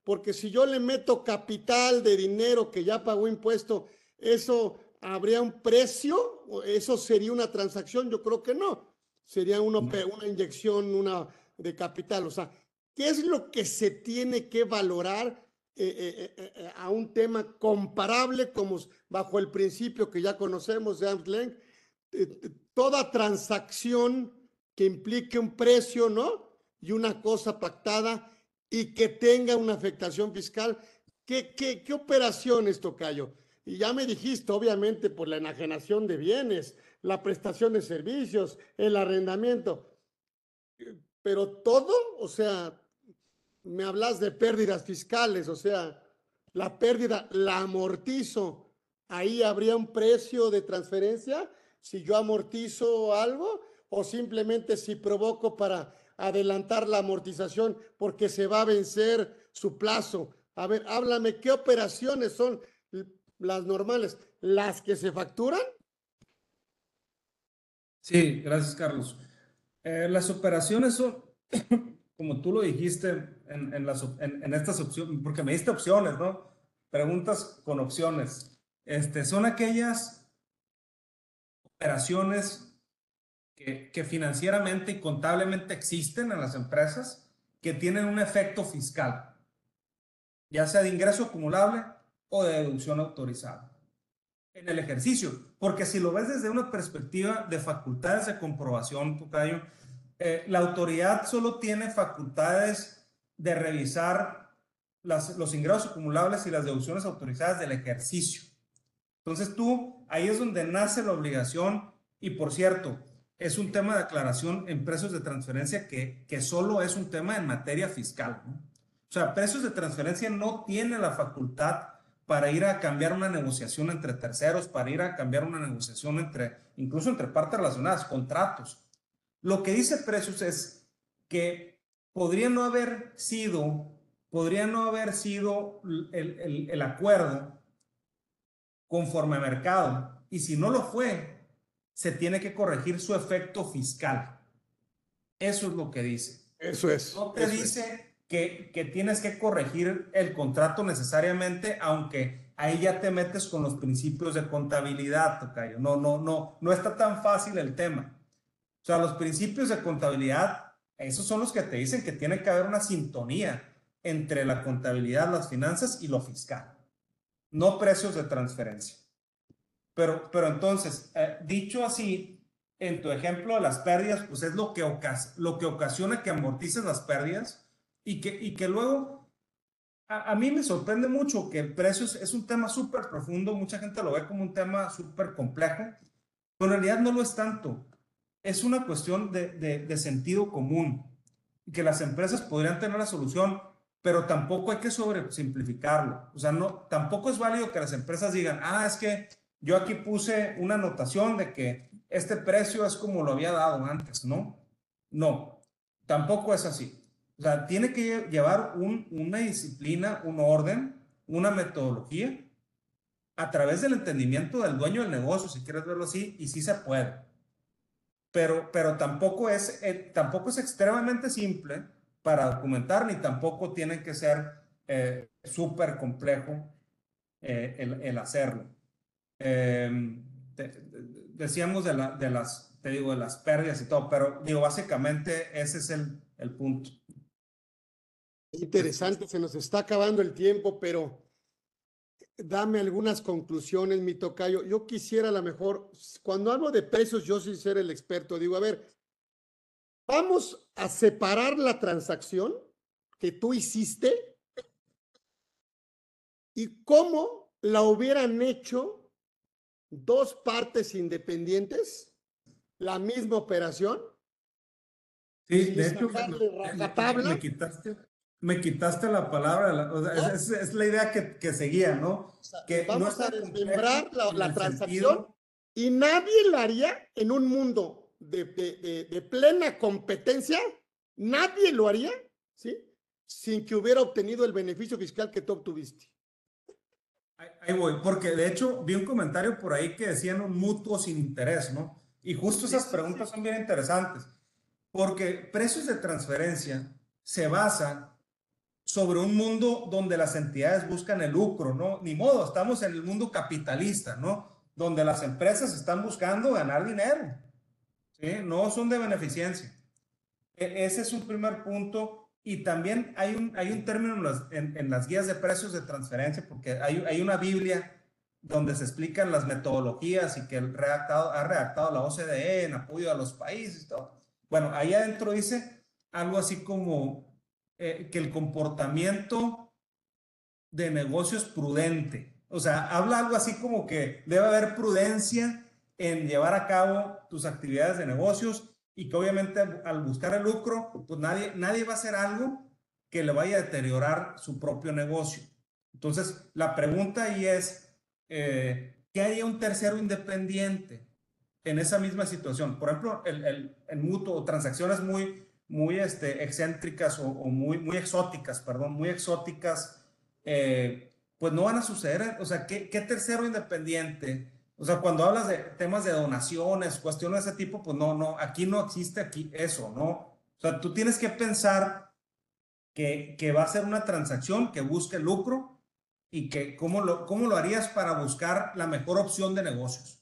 porque si yo le meto capital de dinero que ya pagó impuesto, ¿eso habría un precio? ¿Eso sería una transacción? Yo creo que no. Sería una, una inyección una de capital. O sea, ¿qué es lo que se tiene que valorar eh, eh, eh, a un tema comparable como bajo el principio que ya conocemos de Arm's toda transacción que implique un precio, ¿no? Y una cosa pactada y que tenga una afectación fiscal. ¿Qué, qué, qué operaciones, Tocayo? Y ya me dijiste, obviamente, por la enajenación de bienes, la prestación de servicios, el arrendamiento. Pero todo, o sea, me hablas de pérdidas fiscales, o sea, la pérdida la amortizo. Ahí habría un precio de transferencia si yo amortizo algo o simplemente si provoco para adelantar la amortización porque se va a vencer su plazo. A ver, háblame, ¿qué operaciones son las normales? ¿Las que se facturan? Sí, gracias, Carlos. Eh, las operaciones son como tú lo dijiste en, estas opciones, porque me diste opciones, ¿no? Preguntas con opciones. Este, son aquellas operaciones que, financieramente y contablemente existen en las empresas que tienen un efecto fiscal, ya sea de ingreso acumulable o de deducción autorizada en el ejercicio. Porque si lo ves desde una perspectiva de facultades de comprobación, Tocayo, eh, la autoridad solo tiene facultades de revisar los ingresos acumulables y las deducciones autorizadas del ejercicio. Entonces tú, ahí es donde nace la obligación y por cierto, es un tema de aclaración en precios de transferencia que, que solo es un tema en materia fiscal. O sea, precios de transferencia no tiene la facultad para ir a cambiar una negociación entre terceros, para ir a cambiar una negociación entre, incluso entre partes relacionadas, contratos. Lo que dice Precios es que podría no haber sido, podría no haber sido el, el, acuerdo conforme a mercado. Y si no lo fue, se tiene que corregir su efecto fiscal. Eso es lo que dice. Eso es. No te dice que, que, tienes que corregir el contrato necesariamente, aunque ahí ya te metes con los principios de contabilidad, Tocayo. No, no, no, no está tan fácil el tema. O sea, los principios de contabilidad, esos son los que te dicen que tiene que haber una sintonía entre la contabilidad, las finanzas y lo fiscal, no precios de transferencia. Pero, pero entonces, eh, dicho así, en tu ejemplo de las pérdidas, pues es lo que, lo que ocasiona que amortices las pérdidas y que, y que luego, a, a mí me sorprende mucho que precios es un tema súper profundo, mucha gente lo ve como un tema súper complejo, pero en realidad no lo es tanto es una cuestión de, sentido común, que las empresas podrían tener la solución, pero tampoco hay que sobresimplificarlo. O sea, no, tampoco es válido que las empresas digan, ah, es que yo aquí puse una anotación de que este precio es como lo había dado antes, ¿no? No, tampoco es así. O sea, tiene que llevar una disciplina, un orden, una metodología a través del entendimiento del dueño del negocio, si quieres verlo así, y sí se puede pero, pero tampoco, es, eh, tampoco es extremadamente simple para documentar, ni tampoco tiene que ser eh, súper complejo eh, el, el, hacerlo. Em, decíamos de, la, de las te digo, de las pérdidas y todo, pero digo, básicamente ese es el, el punto. Interesante, se nos está acabando el tiempo, pero dame algunas conclusiones, mi tocayo. Yo quisiera a lo mejor, cuando hablo de precios, yo sin ser el experto, digo, a ver, vamos a separar la transacción que tú hiciste y cómo la hubieran hecho dos partes independientes, la misma operación. Sí, de hecho, me, quitaste, me quitaste la palabra, es, la idea que, que seguía, ¿no? que vamos a desmembrar la, transacción y nadie la haría en un mundo de, de, de, plena competencia, nadie lo haría, ¿sí? Sin que hubiera obtenido el beneficio fiscal que tú obtuviste. Ahí voy, porque de hecho vi un comentario por ahí que decían un mutuo sin interés, ¿no? Y justo esas preguntas son bien interesantes, porque precios de transferencia se basan sobre un mundo donde las entidades buscan el lucro, ¿no? Ni modo, estamos en el mundo capitalista, ¿no? Donde las empresas están buscando ganar dinero, ¿sí? No son de beneficencia. E, ese es un primer punto. Y también hay un, hay un término en las, guías de precios de transferencia, porque hay, hay una Biblia donde se explican las metodologías y que el redactado, ha redactado la OCDE en apoyo a los países y todo. Bueno, ahí adentro dice algo así como eh, que el comportamiento de negocio es prudente. O sea, habla algo así como que debe haber prudencia en llevar a cabo tus actividades de negocios y que obviamente al buscar el lucro, pues nadie, nadie va a hacer algo que le vaya a deteriorar su propio negocio. Entonces, la pregunta ahí es, eh, ¿qué haría un tercero independiente en esa misma situación? Por ejemplo, el, el, el mutuo, transacciones muy, muy este, excéntricas o, muy, muy exóticas, perdón, muy exóticas, eh, pues no van a suceder. O sea, ¿qué, ¿qué, tercero independiente? O sea, cuando hablas de temas de donaciones, cuestiones de ese tipo, pues no, no, aquí no existe aquí eso, ¿no? O sea, tú tienes que pensar que, que va a ser una transacción que busque lucro y que cómo lo, cómo lo harías para buscar la mejor opción de negocios.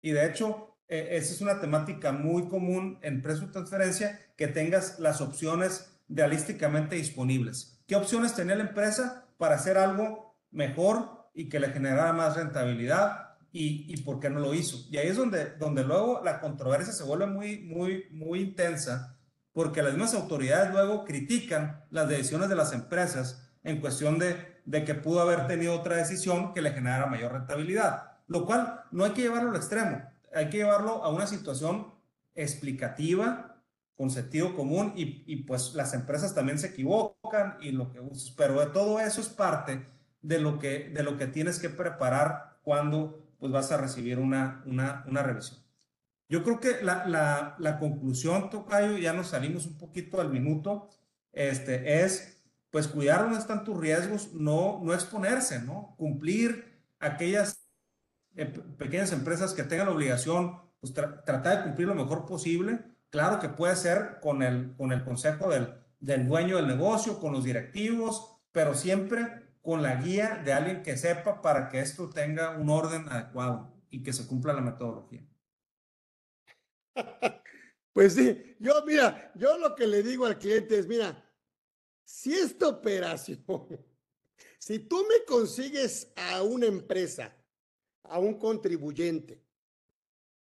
Y de hecho, eh, esa es una temática muy común en precio de transferencia, que tengas las opciones realísticamente disponibles. ¿Qué opciones tenía la empresa para hacer algo mejor y que le generara más rentabilidad? Y, y por qué no lo hizo. Y ahí es donde, donde luego la controversia se vuelve muy, muy, muy intensa, porque las mismas autoridades luego critican las decisiones de las empresas en cuestión de, de que pudo haber tenido otra decisión que le generara mayor rentabilidad, lo cual no hay que llevarlo al extremo hay que llevarlo a una situación explicativa, con sentido común, y, y, pues las empresas también se equivocan, y lo que, pero de todo eso es parte de lo que, de lo que tienes que preparar cuando pues vas a recibir una, una, una revisión. Yo creo que la, la, la, conclusión, Tocayo, ya nos salimos un poquito al minuto, este, es pues cuidar dónde están tus riesgos, no, no exponerse, ¿no? Cumplir aquellas pequeñas empresas que tengan la obligación, pues tratar de cumplir lo mejor posible. Claro que puede ser con el, con el consejo del, del dueño del negocio, con los directivos, pero siempre con la guía de alguien que sepa para que esto tenga un orden adecuado y que se cumpla la metodología. Pues sí, yo mira, yo lo que le digo al cliente es, mira, si esta operación, si tú me consigues a una empresa a un contribuyente,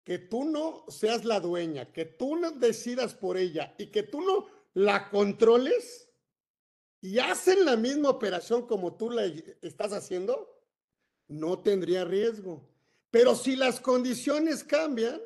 que tú no seas la dueña, que tú no decidas por ella y que tú no la controles y hacen la misma operación como tú la estás haciendo, no tendría riesgo. Pero si las condiciones cambian,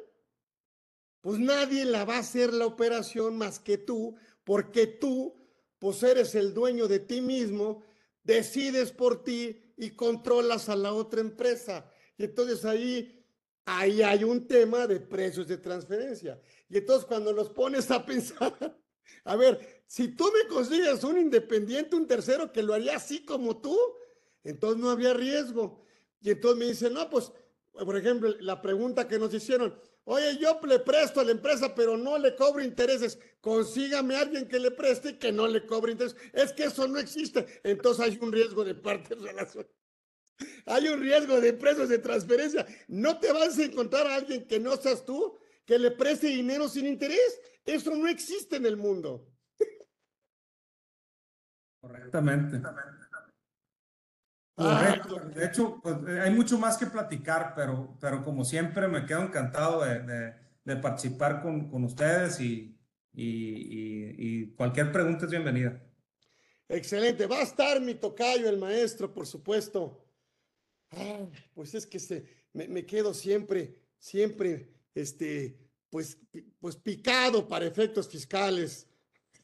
pues nadie la va a hacer la operación más que tú, porque tú, pues eres el dueño de ti mismo, decides por ti y controlas a la otra empresa. Y entonces ahí, ahí hay un tema de precios de transferencia. Y entonces cuando los pones a pensar, a ver, si tú me consigues un independiente, un tercero que lo haría así como tú, entonces no habría riesgo. Y entonces me dicen, no, pues, por ejemplo, la pregunta que nos hicieron, oye, yo le presto a la empresa, pero no le cobro intereses. Consígame a alguien que le preste y que no le cobre intereses. Es que eso no existe. Entonces hay un riesgo de parte de relación. Hay un riesgo de precios de transferencia. No te vas a encontrar a alguien que no seas tú que le preste dinero sin interés. Eso no existe en el mundo. Correctamente. Ah, Correcto. De hecho, pues, eh, hay mucho más que platicar, pero, pero como siempre me quedo encantado de, de- de participar con, con ustedes y, y, y- y cualquier pregunta es bienvenida. Excelente. Va a estar mi tocayo, el maestro, por supuesto. Ay, pues es que se, me, me quedo siempre, siempre, este, pues, pues picado para efectos fiscales.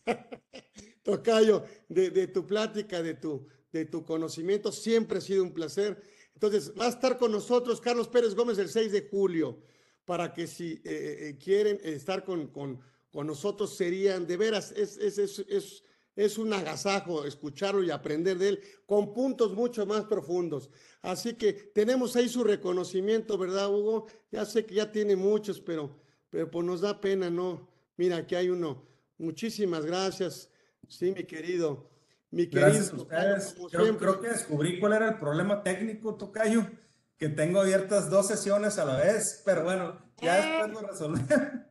Tocayo, de, de tu plática, de tu, de tu conocimiento, siempre ha sido un placer. Entonces, va a estar con nosotros Carlos Pérez Gómez el 6 de julio, para que si eh, eh, quieren estar con, con, con nosotros, serían de veras, es, es, es, es, es un agasajo escucharlo y aprender de él con puntos mucho más profundos. Así que tenemos ahí su reconocimiento, ¿verdad, Hugo? Ya sé que ya tiene muchos, pero, pero pues nos da pena, ¿no? Mira, aquí hay uno. Muchísimas gracias. Sí, mi querido. Mi querido. Gracias a ustedes. Creo, que descubrí cuál era el problema técnico, Tocayo, que tengo abiertas dos sesiones a la vez, pero bueno, ya después lo resolvemos.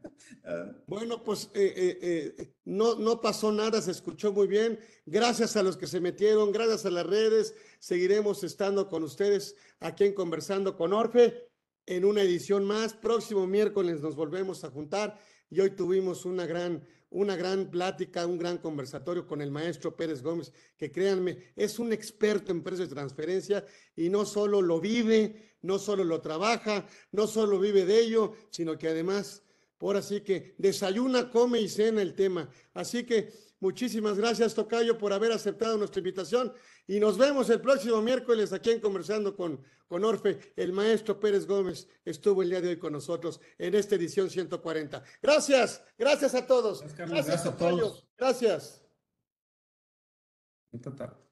Ah, Bueno, pues eh, eh, eh, no, no pasó nada, se escuchó muy bien. Gracias a los que se metieron, gracias a las redes. Seguiremos estando con ustedes aquí en Conversando con Orfe en una edición más. Próximo miércoles nos volvemos a juntar y hoy tuvimos una gran, una gran plática, un gran conversatorio con el maestro Pérez Gómez, que créanme, es un experto en precios de transferencia y no solo lo vive, no solo lo trabaja, no solo vive de ello, sino que además Ahora sí que desayuna, come y cena el tema. Así que muchísimas gracias, Tocayo, por haber aceptado nuestra invitación. Y nos vemos el próximo miércoles aquí en Conversando con, con Orfe. El maestro Pérez Gómez estuvo el día de hoy con nosotros en esta edición 140. Gracias, gracias a todos. Gracias, a todos. Gracias. Esta tarde.